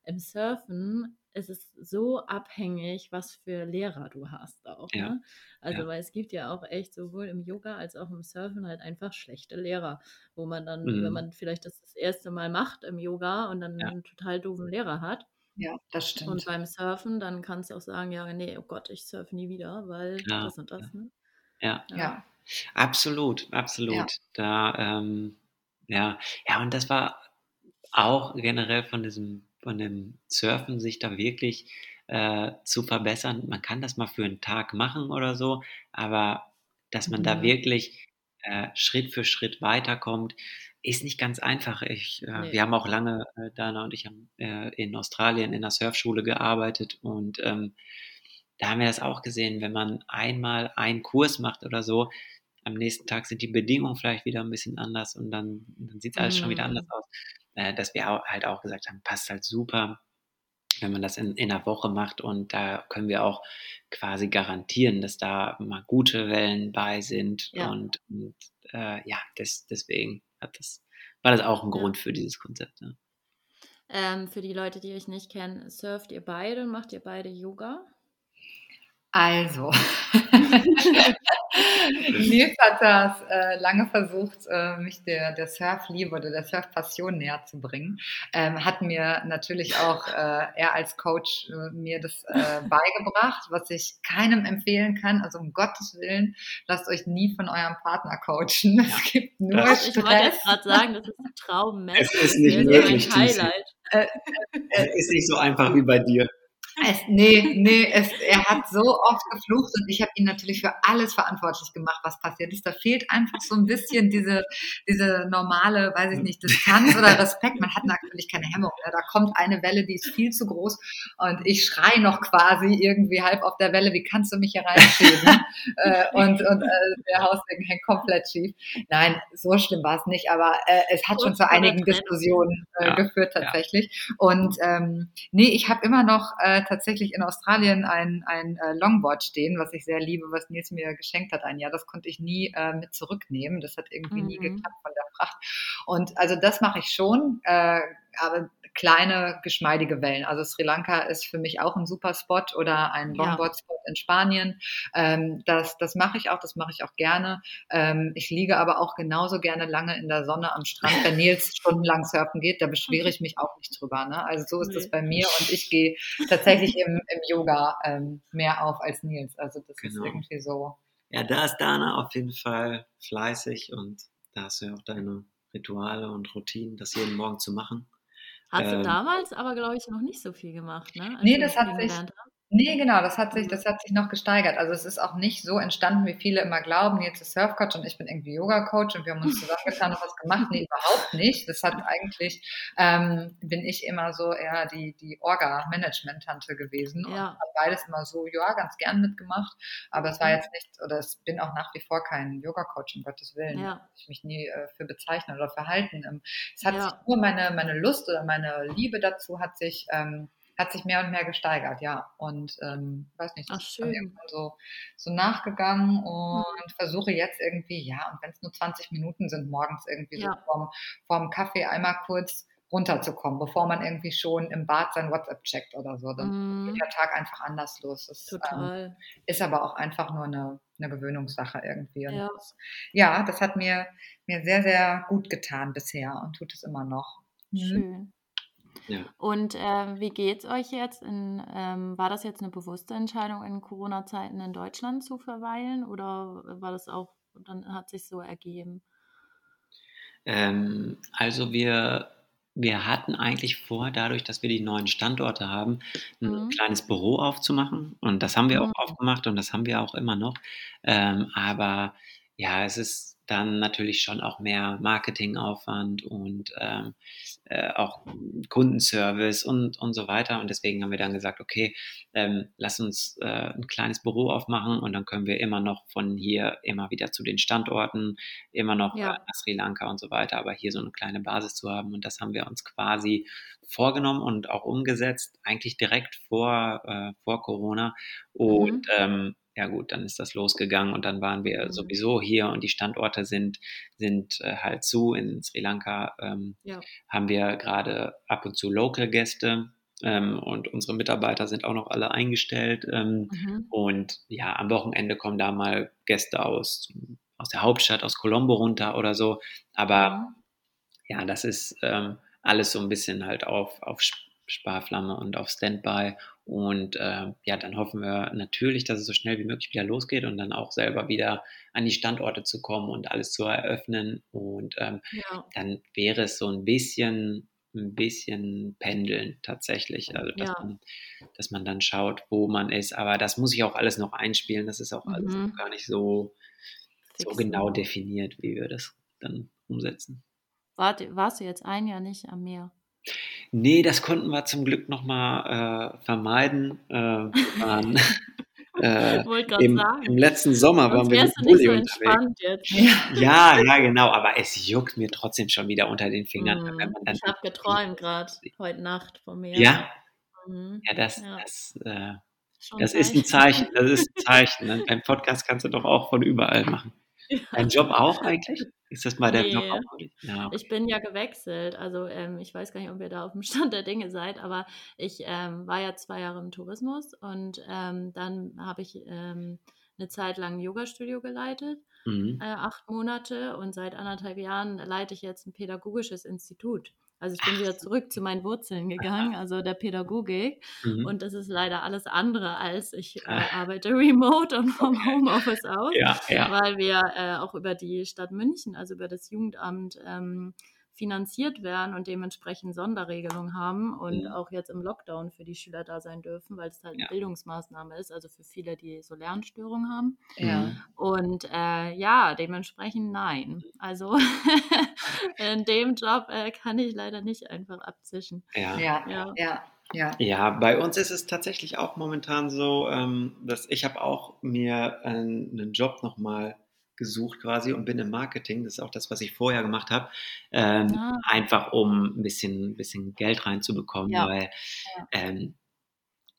im Surfen es ist so abhängig, was für Lehrer du hast auch. Ja. Ne? Also, ja. weil es gibt ja auch echt sowohl im Yoga als auch im Surfen halt einfach schlechte Lehrer, wo man dann, mhm. wenn man vielleicht das das erste Mal macht im Yoga und dann ja. einen total doofen Lehrer hat. Ja, das stimmt. Und beim Surfen, dann kannst du auch sagen, ja, nee, oh Gott, ich surfe nie wieder, weil das und das. Ne? Ja. ja. Absolut, absolut. Da, ähm, ja, ja, und das war auch generell von diesem von dem Surfen sich da wirklich äh, zu verbessern. Man kann das mal für einen Tag machen oder so, aber dass man mhm. da wirklich äh, Schritt für Schritt weiterkommt, ist nicht ganz einfach. Ich, äh, nee. Wir haben auch lange, äh, Dana und ich haben äh, in Australien in der Surfschule gearbeitet und ähm, da haben wir das auch gesehen, wenn man einmal einen Kurs macht oder so, am nächsten Tag sind die Bedingungen vielleicht wieder ein bisschen anders und dann, dann sieht es alles mhm. schon wieder anders mhm. aus äh, dass wir halt auch gesagt haben, passt halt super, wenn man das in, in einer Woche macht und da können wir auch quasi garantieren, dass da mal gute Wellen bei sind ja. und, und äh, ja, das, deswegen hat das, war das auch ein Grund ja. für dieses Konzept. Ne? Ähm, für die Leute, die euch nicht kennen, surft ihr beide und macht ihr beide Yoga? Also, (laughs) (laughs) Nils hat das äh, lange versucht, äh, mich der, der Surfliebe oder der Surfpassion näher zu bringen. Ähm, hat mir natürlich auch äh, er als Coach äh, mir das äh, (laughs) beigebracht, was ich keinem empfehlen kann. Also um Gottes Willen, lasst euch nie von eurem Partner coachen. Ja. Es gibt nur das, Stress. Ich wollte jetzt gerade sagen, das ist ein Traummesser. Es ist nicht Highlight. Äh, es ist nicht so einfach wie bei dir. Es, nee, nee, es, er hat so oft geflucht und ich habe ihn natürlich für alles verantwortlich gemacht, was passiert ist. Da fehlt einfach so ein bisschen diese, diese normale, weiß ich nicht, Distanz oder Respekt. Man hat natürlich keine Hemmung. Ne? Da kommt eine Welle, die ist viel zu groß und ich schrei noch quasi irgendwie halb auf der Welle, wie kannst du mich hier reinschieben? (laughs) äh, und und äh, der Hausding hängt komplett schief. Nein, so schlimm war es nicht, aber äh, es hat schon zu einigen Diskussionen äh, ja, geführt tatsächlich. Ja. Und ähm, nee, ich habe immer noch äh, tatsächlich in Australien ein, ein äh, Longboard stehen, was ich sehr liebe, was Nils mir geschenkt hat ein Jahr. Das konnte ich nie äh, mit zurücknehmen. Das hat irgendwie mhm. nie geklappt von der Fracht. Und also das mache ich schon. Äh, aber kleine, geschmeidige Wellen. Also Sri Lanka ist für mich auch ein super Spot oder ein Longboard-Spot ja. in Spanien. Ähm, das das mache ich auch, das mache ich auch gerne. Ähm, ich liege aber auch genauso gerne lange in der Sonne am Strand, wenn Nils (laughs) stundenlang surfen geht. Da beschwere ich mich auch nicht drüber. Ne? Also so ist nee. das bei mir und ich gehe tatsächlich im, im Yoga ähm, mehr auf als Nils. Also das genau. ist irgendwie so. Ja, da ist Dana auf jeden Fall fleißig und da hast du ja auch deine Rituale und Routinen, das jeden Morgen zu machen. Hast ähm, du damals aber, glaube ich, noch nicht so viel gemacht, ne? Als nee, das hat sich, Nee, genau, das hat sich, das hat sich noch gesteigert. Also es ist auch nicht so entstanden, wie viele immer glauben, jetzt ist Surfcoach und ich bin irgendwie Yoga-Coach und wir haben uns (laughs) zusammengetan und was gemacht. Nee, überhaupt nicht. Das hat eigentlich, ähm, bin ich immer so eher die, die Orga-Management-Tante gewesen und habe beides immer so, ja, ganz gern mitgemacht. Aber es war jetzt nicht, oder es bin auch nach wie vor kein Yoga-Coach, um Gottes Willen. Ja. Ich mich nie äh, für bezeichnen oder verhalten. Ähm, es hat ja. sich nur meine, meine Lust oder meine Liebe dazu hat sich, ähm, hat sich mehr und mehr gesteigert, ja. Und ähm, weiß nicht, dann irgendwann so, so nachgegangen und mhm. versuche jetzt irgendwie, ja, und wenn es nur 20 Minuten sind, morgens irgendwie ja. so vorm, vorm Kaffee einmal kurz runterzukommen, bevor man irgendwie schon im Bad sein WhatsApp checkt oder so. Dann mm. geht der Tag einfach anders los. Das Total. Ähm, ist aber auch einfach nur eine, eine Gewöhnungssache irgendwie. Ja. Das, ja, das hat mir, mir sehr, sehr gut getan bisher und tut es immer noch. Mhm. Schön. Ja. Und äh, wie geht es euch jetzt? In, ähm, war das jetzt eine bewusste Entscheidung, in Corona-Zeiten in Deutschland zu verweilen oder war das auch, dann hat sich so ergeben? Ähm, also wir, wir hatten eigentlich vor, dadurch, dass wir die neuen Standorte haben, ein mhm. kleines Büro aufzumachen. Und das haben wir mhm. auch aufgemacht und das haben wir auch immer noch. Ähm, aber ja, es ist dann natürlich schon auch mehr Marketingaufwand und ähm, äh, auch Kundenservice und, und so weiter. Und deswegen haben wir dann gesagt, okay, ähm, lass uns äh, ein kleines Büro aufmachen und dann können wir immer noch von hier immer wieder zu den Standorten, immer noch ja. äh, nach Sri Lanka und so weiter, aber hier so eine kleine Basis zu haben. Und das haben wir uns quasi vorgenommen und auch umgesetzt, eigentlich direkt vor, äh, vor Corona. Und mhm. ähm, ja gut, dann ist das losgegangen und dann waren wir mhm. sowieso hier und die Standorte sind, sind äh, halt zu. In Sri Lanka ähm, ja. haben wir gerade ab und zu Local-Gäste. Ähm, und unsere Mitarbeiter sind auch noch alle eingestellt. Ähm, mhm. Und ja, am Wochenende kommen da mal Gäste aus, aus der Hauptstadt, aus Colombo runter oder so. Aber mhm. ja, das ist ähm, alles so ein bisschen halt auf, auf Sparflamme und auf Standby. Und äh, ja, dann hoffen wir natürlich, dass es so schnell wie möglich wieder losgeht und dann auch selber wieder an die Standorte zu kommen und alles zu eröffnen. Und ähm, ja. dann wäre es so ein bisschen, ein bisschen pendeln tatsächlich. Also dass, ja. man, dass man dann schaut, wo man ist. Aber das muss ich auch alles noch einspielen. Das ist auch mhm. alles noch gar nicht so, so genau definiert, wie wir das dann umsetzen. Wart, warst du jetzt ein Jahr nicht am Meer? Nee, das konnten wir zum Glück nochmal äh, vermeiden. Äh, wir waren, (laughs) äh, im, im, letzten Sommer waren wir mit Bulli so unterwegs. Jetzt. Ja, ja, genau, aber es juckt mir trotzdem schon wieder unter den Fingern. Mm, ich habe geträumt gerade heute Nacht von mir. Ja? Mhm. Ja, das, ja. das, äh, das ist ein Zeichen. Das ist ein (laughs) Zeichen. Dein Podcast kannst du doch auch von überall machen. Dein Job auch eigentlich? Ist das mal der nee, Job auch? Ja. Ich bin ja gewechselt. Also ähm, ich weiß gar nicht, ob ihr da auf dem (laughs) Stand der Dinge seid, aber ich ähm, war ja zwei Jahre im Tourismus und ähm, dann habe ich ähm, eine Zeit lang ein Yoga-Studio geleitet, mhm. äh, acht Monate und seit anderthalb Jahren leite ich jetzt ein pädagogisches Institut. Also ich bin Ach. wieder zurück zu meinen Wurzeln gegangen, also der Pädagogik. Mhm. Und das ist leider alles andere als ich äh, arbeite remote und vom. Homeoffice aus, ja, ja. weil wir äh, auch über die Stadt München, also über das Jugendamt, ähm, finanziert werden und dementsprechend Sonderregelungen haben und mhm. auch jetzt im Lockdown für die Schüler da sein dürfen, weil es halt eine ja. Bildungsmaßnahme ist, also für viele, die so Lernstörungen haben. Ja. Und äh, ja, dementsprechend nein. Also (laughs) in dem Job äh, kann ich leider nicht einfach abzischen. Ja, ja, ja. ja. Ja. ja, bei uns ist es tatsächlich auch momentan so, ähm, dass ich habe auch mir einen, einen Job nochmal gesucht quasi und bin im Marketing. Das ist auch das, was ich vorher gemacht habe. Ähm, ah. Einfach um ein bisschen, bisschen Geld reinzubekommen, ja. weil ja. Ähm,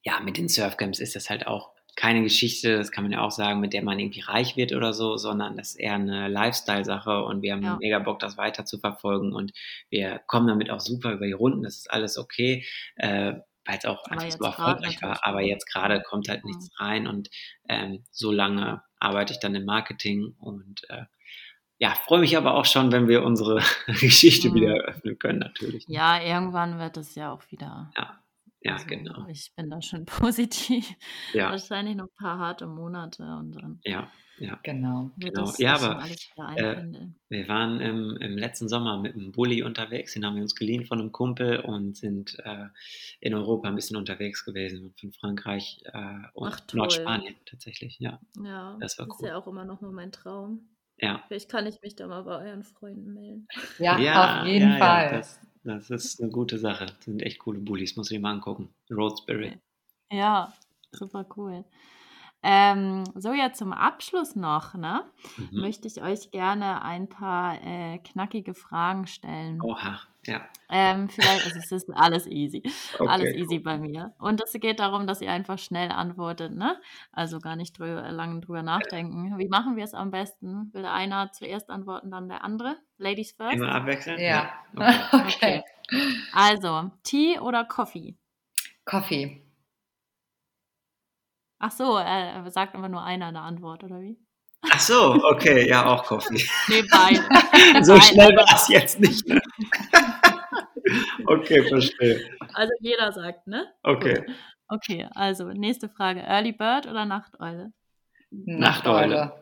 ja, mit den Surfcamps ist das halt auch keine Geschichte, das kann man ja auch sagen, mit der man irgendwie reich wird oder so, sondern das ist eher eine Lifestyle-Sache und wir haben ja. mega Bock, das weiter zu verfolgen und wir kommen damit auch super über die Runden, das ist alles okay. Äh, es auch einfach so erfolgreich war. Aber jetzt gerade kommt halt nichts rein und ähm, so lange arbeite ich dann im Marketing und äh, ja, freue mich aber auch schon, wenn wir unsere (laughs) Geschichte mhm. wieder eröffnen können, natürlich. Ja, irgendwann wird es ja auch wieder. Ja, ja also, genau. Ich bin da schon (laughs) positiv. Ja. Wahrscheinlich noch ein paar harte Monate und dann. Ja, ja. Genau. genau. Ja, aber äh, wir waren im, im, letzten Sommer mit einem Bulli unterwegs, den haben wir uns geliehen von einem Kumpel und sind äh, in Europa ein bisschen unterwegs gewesen, von Frankreich äh, und Ach, Nordspanien tatsächlich, ja. Ja, das war cool. ist ja auch immer noch nur mein Traum. Ja. Vielleicht kann ich mich da mal bei euren Freunden melden. Ja, ja auf jeden ja, Fall. Ja, das, das, ist eine gute Sache. Das sind echt coole Bullies, muss ich mal angucken. Road Spirit. Ja, super cool. Ähm, so, ja, zum Abschluss noch, ne? Mhm. Möchte ich euch gerne ein paar äh, knackige Fragen stellen. Oha, ja. Ähm, vielleicht, also es ist alles easy. (laughs) Okay, alles easy cool. bei mir. Und es geht darum, dass ihr einfach schnell antwortet, ne? Also gar nicht drüber, lange drüber nachdenken. Wie machen wir es am besten? Will einer zuerst antworten, dann der andere? Ladies first? Immer abwechseln? Ja. ja. Okay. (laughs) okay. Also, Tee oder Coffee? Coffee. Ach so, er sagt aber nur einer eine Antwort, oder wie? Ach so, okay, ja, auch Coffee. (laughs) Nee, beide. (laughs) so beide. schnell war es jetzt nicht. (laughs) Okay, verstehe. Also jeder sagt, ne? Okay. Okay, also nächste Frage. Early Bird oder Nachteule? Nachteule.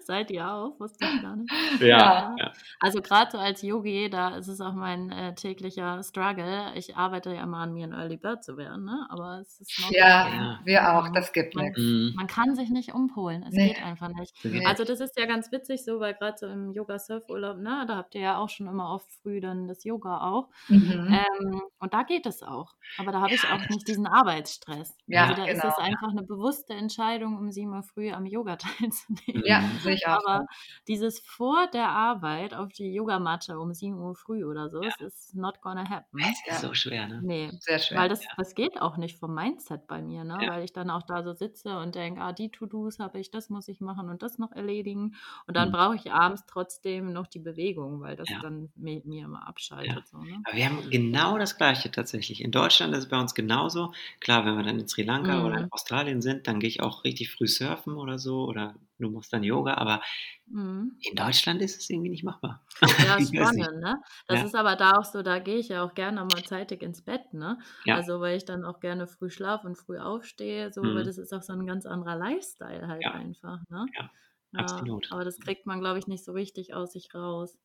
Seid ihr auch? Wusste ich gar nicht. Ja. ja. Also gerade so als Yogi, da ist es auch mein äh, täglicher Struggle. Ich arbeite ja immer an mir, ein Early Bird zu werden, ne? Aber es ist noch ja, ja, wir auch. Das gibt man, nichts. Mhm. Man kann sich nicht umpolen. Es Nee. geht einfach nicht. Nee. Also das ist ja ganz witzig so, weil gerade so im Yoga-Surf-Urlaub, ne, da habt ihr ja auch schon immer oft früh dann das Yoga auch. Mhm. Ähm, und da geht es auch. Aber da habe ich auch nicht diesen Arbeitsstress. Ja, also da ist genau. es einfach eine bewusste Entscheidung, um 7 Uhr früh am Yoga (laughs) teilzunehmen. Ja, sehe ich auch. Aber dieses vor der Arbeit auf die Yogamatte um 7 Uhr früh oder so, Ja. es ist not gonna happen. Ja. So schwer, ne? Nee. Sehr schön. Weil das, das geht auch nicht vom Mindset bei mir, ne? Ja. Weil ich dann auch da so sitze und denke, ah, die To-Dos habe ich, das muss ich machen und das noch erledigen. Und dann Mhm. brauche ich abends trotzdem noch die Bewegung, weil das Ja. dann mi- mir immer abschaltet. So, ne? Aber wir haben genau das Gleiche tatsächlich. In Deutschland ist es bei uns genauso. Klar, wenn wir dann in Sri Lanka oder in Mhm. Australien sind, dann gehe ich auch richtig früh surfen oder so oder du machst dann Yoga. Aber Mhm. in Deutschland ist es irgendwie nicht machbar. Ja, (laughs) spannend, ne? Das Ja. ist aber da auch so, da gehe ich ja auch gerne mal zeitig ins Bett, ne? Ja. Also, weil ich dann auch gerne früh schlafe und früh aufstehe, so, weil Mhm. das ist auch so ein ganz anderer Lifestyle halt Ja. einfach, ne? Ja, Ja, absolut. aber das kriegt man, glaube ich, nicht so richtig aus sich raus.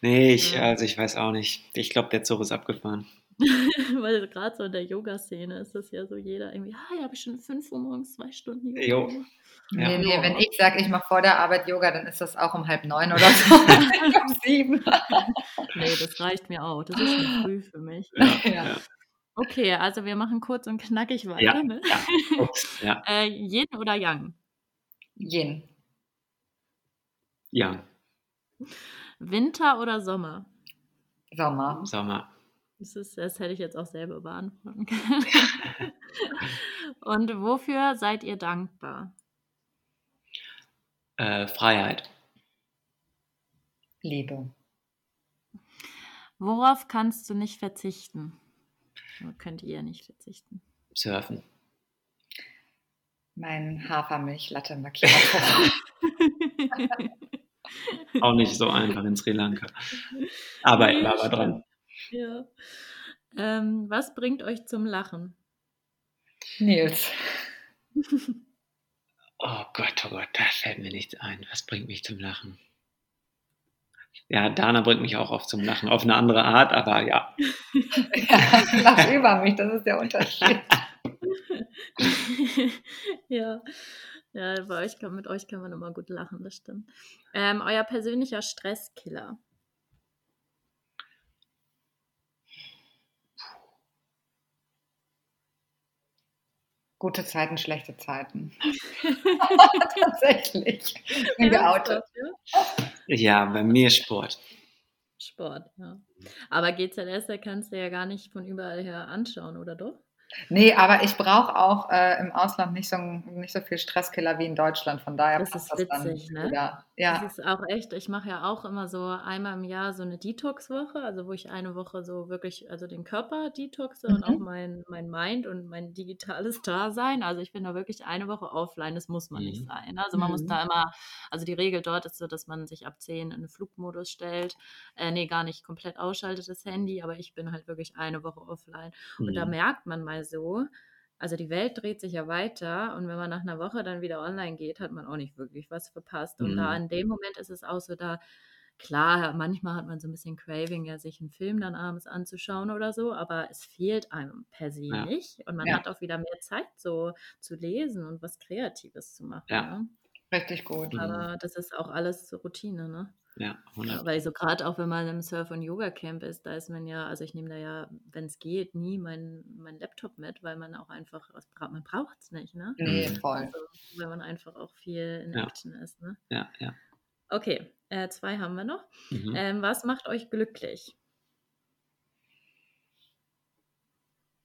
Nee, ich, also ich weiß auch nicht. Ich glaube, der Zug ist abgefahren. (laughs) Weil gerade so in der Yoga-Szene ist das ja so jeder irgendwie, ah, ja, habe ich schon 5 Uhr morgens zwei Stunden Yoga Jo. Ja. Nee, nee, wenn ich sage, ich mache vor der Arbeit Yoga, dann ist das auch um halb neun oder so. (laughs) um sieben. (laughs) Nee, das reicht mir auch. Das ist schon früh für mich. Ja, Ja. ja. Okay, also wir machen kurz und knackig weiter, Ja, ne? ja. Ups, ja. Äh, Yin oder Yang? Yin. ja, Winter oder Sommer? Sommer. Sommer. Das, ist, das hätte ich jetzt auch selber beantworten (laughs) können. (laughs) Und wofür seid ihr dankbar? Äh, Freiheit. Liebe. Worauf kannst du nicht verzichten? Oder könnt ihr nicht verzichten? Surfen. Mein Hafermilch-Latte Macchiato. (laughs) Auch nicht so einfach in Sri Lanka. Aber ich war aber dran. Ja. Ähm, was bringt euch zum Lachen? Nils. (laughs) Oh Gott, oh Gott, da fällt mir nichts ein. Was bringt mich zum Lachen? Ja, Dana bringt mich auch oft zum Lachen. Auf eine andere Art, aber ja. (laughs) Ja, lach über mich, das ist der Unterschied. (laughs) ja. Ja, bei euch kann, mit euch kann man immer gut lachen, das stimmt. Ähm, euer persönlicher Stresskiller. Gute Zeiten, schlechte Zeiten. (laughs) (laughs) Tatsächlich. Geoutet. Ernsthaft, ja? Bei mir Sport. Sport, ja. Aber GZS, da kannst du ja gar nicht von überall her anschauen, oder doch? Nee, aber ich brauche auch äh, im Ausland nicht so, nicht so viel Stresskiller wie in Deutschland. Von daher Das passt ist das dann witzig, ne? wieder. Ja, Das ist auch echt, ich mache ja auch immer so einmal im Jahr so eine Detox-Woche, also wo ich eine Woche so wirklich, also den Körper detoxe und Mhm. auch mein, mein Mind und mein digitales Dasein. Also ich bin da wirklich eine Woche offline, das muss man nicht Mhm. sein. Also man muss Mhm. da immer, also die Regel dort ist so, dass man sich ab 10 in den Flugmodus stellt. Äh, nee, gar nicht komplett ausschaltet das Handy, aber ich bin halt wirklich eine Woche offline. Und da Mhm. merkt man mal so, also die Welt dreht sich ja weiter und wenn man nach einer Woche dann wieder online geht, hat man auch nicht wirklich was verpasst. Und da Mhm. in dem Moment ist es auch so, da klar, manchmal hat man so ein bisschen Craving, ja, sich einen Film dann abends anzuschauen oder so, aber es fehlt einem per se Ja. nicht. Und man Ja. hat auch wieder mehr Zeit, so zu lesen und was Kreatives zu machen. Ja. Ne? richtig gut. Mhm. Aber das ist auch alles zur Routine, ne? Ja, 100. Ja, weil so gerade auch wenn man im Surf- und Yoga-Camp ist, da ist man ja, also ich nehme da ja, wenn es geht, nie meinen mein Laptop mit, weil man auch einfach, man braucht es nicht, ne? Nee, Mhm. voll. Also, weil man einfach auch viel in Ja. Action ist, ne? Ja, ja. Okay, äh, zwei haben wir noch. Mhm. Ähm, was macht euch glücklich?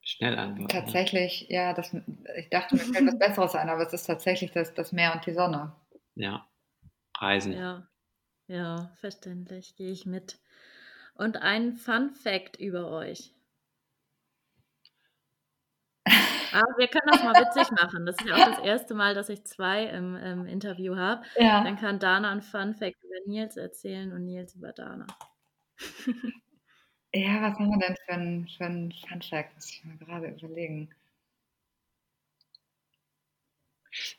Schnell antworten. Tatsächlich, ja, das, ich dachte, mir fällt was Besseres ein, aber es ist tatsächlich das, das Meer und die Sonne. Ja. Reisen. Ja, ja, verständlich, gehe ich mit. Und ein Fun Fact über euch. (laughs) Aber wir können das mal witzig machen. Das ist ja auch das erste Mal, dass ich zwei im, im Interview habe. Ja. Dann kann Dana ein Fun Fact über Nils erzählen und Nils über Dana. (laughs) Ja, was haben wir denn für ein, für ein Fun Fact? Muss ich mal gerade überlegen.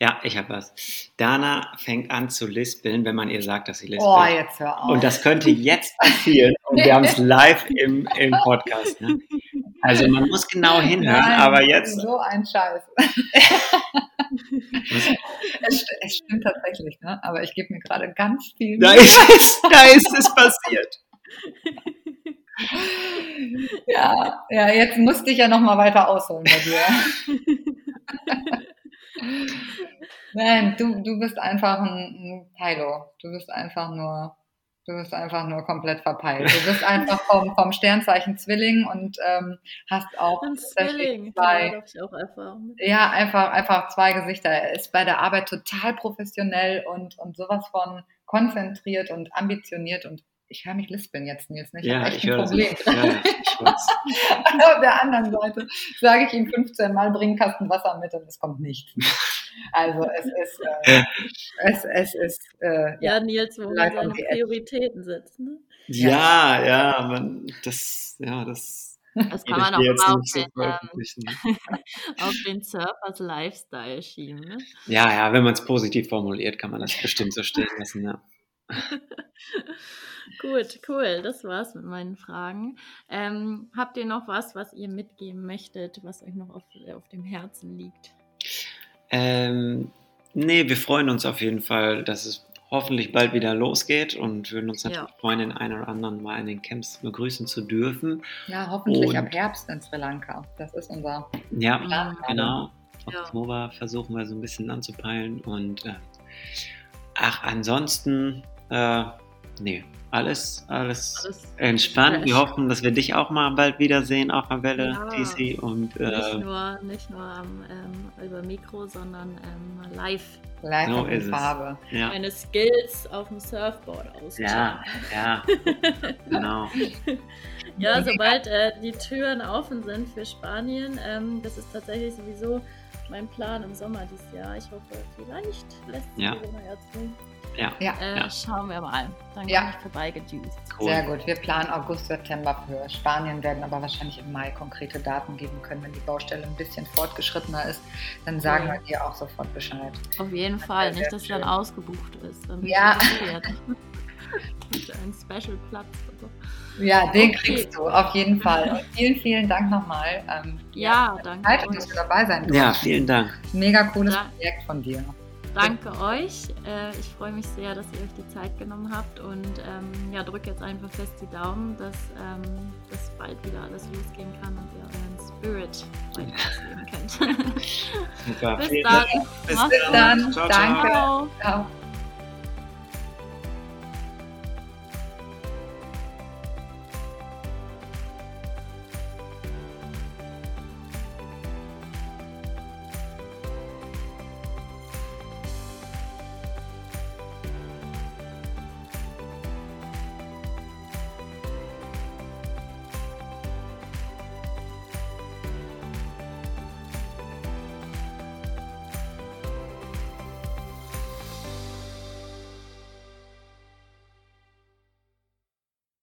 Ja, ich habe was. Dana fängt an zu lispeln, wenn man ihr sagt, dass sie lispelt. Oh, jetzt hör auf. Und das könnte jetzt passieren. Und wir haben es (laughs) live im, im Podcast. Ne? Also man muss genau hinhören, Nein, aber jetzt. So ein Scheiß. es, es stimmt tatsächlich, ne? aber ich gebe mir gerade ganz viel Da ist es, da ist es passiert. Ja, ja, jetzt musste ich ja noch mal weiter ausholen bei dir. (laughs) Nein, du, du bist einfach ein, ein Teilo. Du bist einfach nur, du bist einfach nur komplett verpeilt. Du bist einfach vom, vom Sternzeichen Zwilling und ähm, hast auch Ein Zwilling, zwei, auch Erfahrung mit. ja, einfach, einfach zwei Gesichter. Er ist bei der Arbeit total professionell und, und sowas von konzentriert und ambitioniert und ich höre mich lispeln jetzt, Nils. ne? Ich Ja, ich ein höre das. Problem. Ja, ja, ich weiß. (laughs) Auf der anderen Seite sage ich ihm 15 Mal, bring einen Kasten Wasser mit und es kommt nichts. Also es ist, äh, es, es ist, äh, Ja, Nils, wo man seine. Prioritäten setzt. Ne? Ja, ja, man, das, ja, das Das kann man auch mal auf nicht so den, ähm, veröffentlichen. (laughs) auf den Surfers Lifestyle schieben. Ne? Ja, ja, wenn man es positiv formuliert, kann man das bestimmt so stehen lassen. Ja. (laughs) Gut, cool. Das war's mit meinen Fragen. Ähm, habt ihr noch was, was ihr mitgeben möchtet, was euch noch auf, auf dem Herzen liegt? Ähm, nee, wir freuen uns auf jeden Fall, dass es hoffentlich bald wieder losgeht und würden uns natürlich Ja. freuen, den einen oder anderen mal in den Camps begrüßen zu dürfen. ja hoffentlich Und- ab Herbst in Sri Lanka. Das ist unser Ja, Plan. genau. Ja. Oktober versuchen wir so ein bisschen anzupeilen und äh, ach, ansonsten, äh, nee, alles, alles, Alles entspannt. Wir fresh. hoffen, dass wir dich auch mal bald wiedersehen auf der Welle, Ja. TC. Und Nicht äh, nur, nicht nur am, ähm, über Mikro, sondern ähm, live Live So in. Farbe. ja, meine Skills auf dem Surfboard auschecken. ja, ja, (laughs) genau. Ja, sobald äh, die Türen offen sind für Spanien, ähm, das ist tatsächlich sowieso mein Plan im Sommer dieses Jahr. Ich hoffe, vielleicht lässt sich Ja. Corona ja zu. Ja, Ja, Äh, Ja. Schauen wir mal. Dann Ja. komme ich vorbeigejuiced. cool. sehr gut. Wir planen August, September für Spanien, werden aber wahrscheinlich im Mai konkrete Daten geben können. Wenn die Baustelle ein bisschen fortgeschrittener ist, dann sagen Ja. wir dir auch sofort Bescheid. Auf jeden Fall. sehr Nicht, dass schön. dann ausgebucht ist. Dann Ja. einem Special-Platz. oder so. Ja, den Okay. kriegst du, auf jeden Fall. Und vielen, vielen Dank nochmal. Ähm, Ja, danke. Zeit dass du dabei sein durften. Ja, vielen Dank. Mega cooles Ja. Projekt von dir. Danke euch. Äh, ich freue mich sehr, dass ihr euch die Zeit genommen habt und ähm, ja, drückt jetzt einfach fest die Daumen, dass, ähm, dass bald wieder alles losgehen kann und ihr euren Spirit weiter ausleben könnt. Super. (laughs) Bis dann. Bis Mach's dann. gut. Ciao, ciao. Danke. Ciao. Ciao.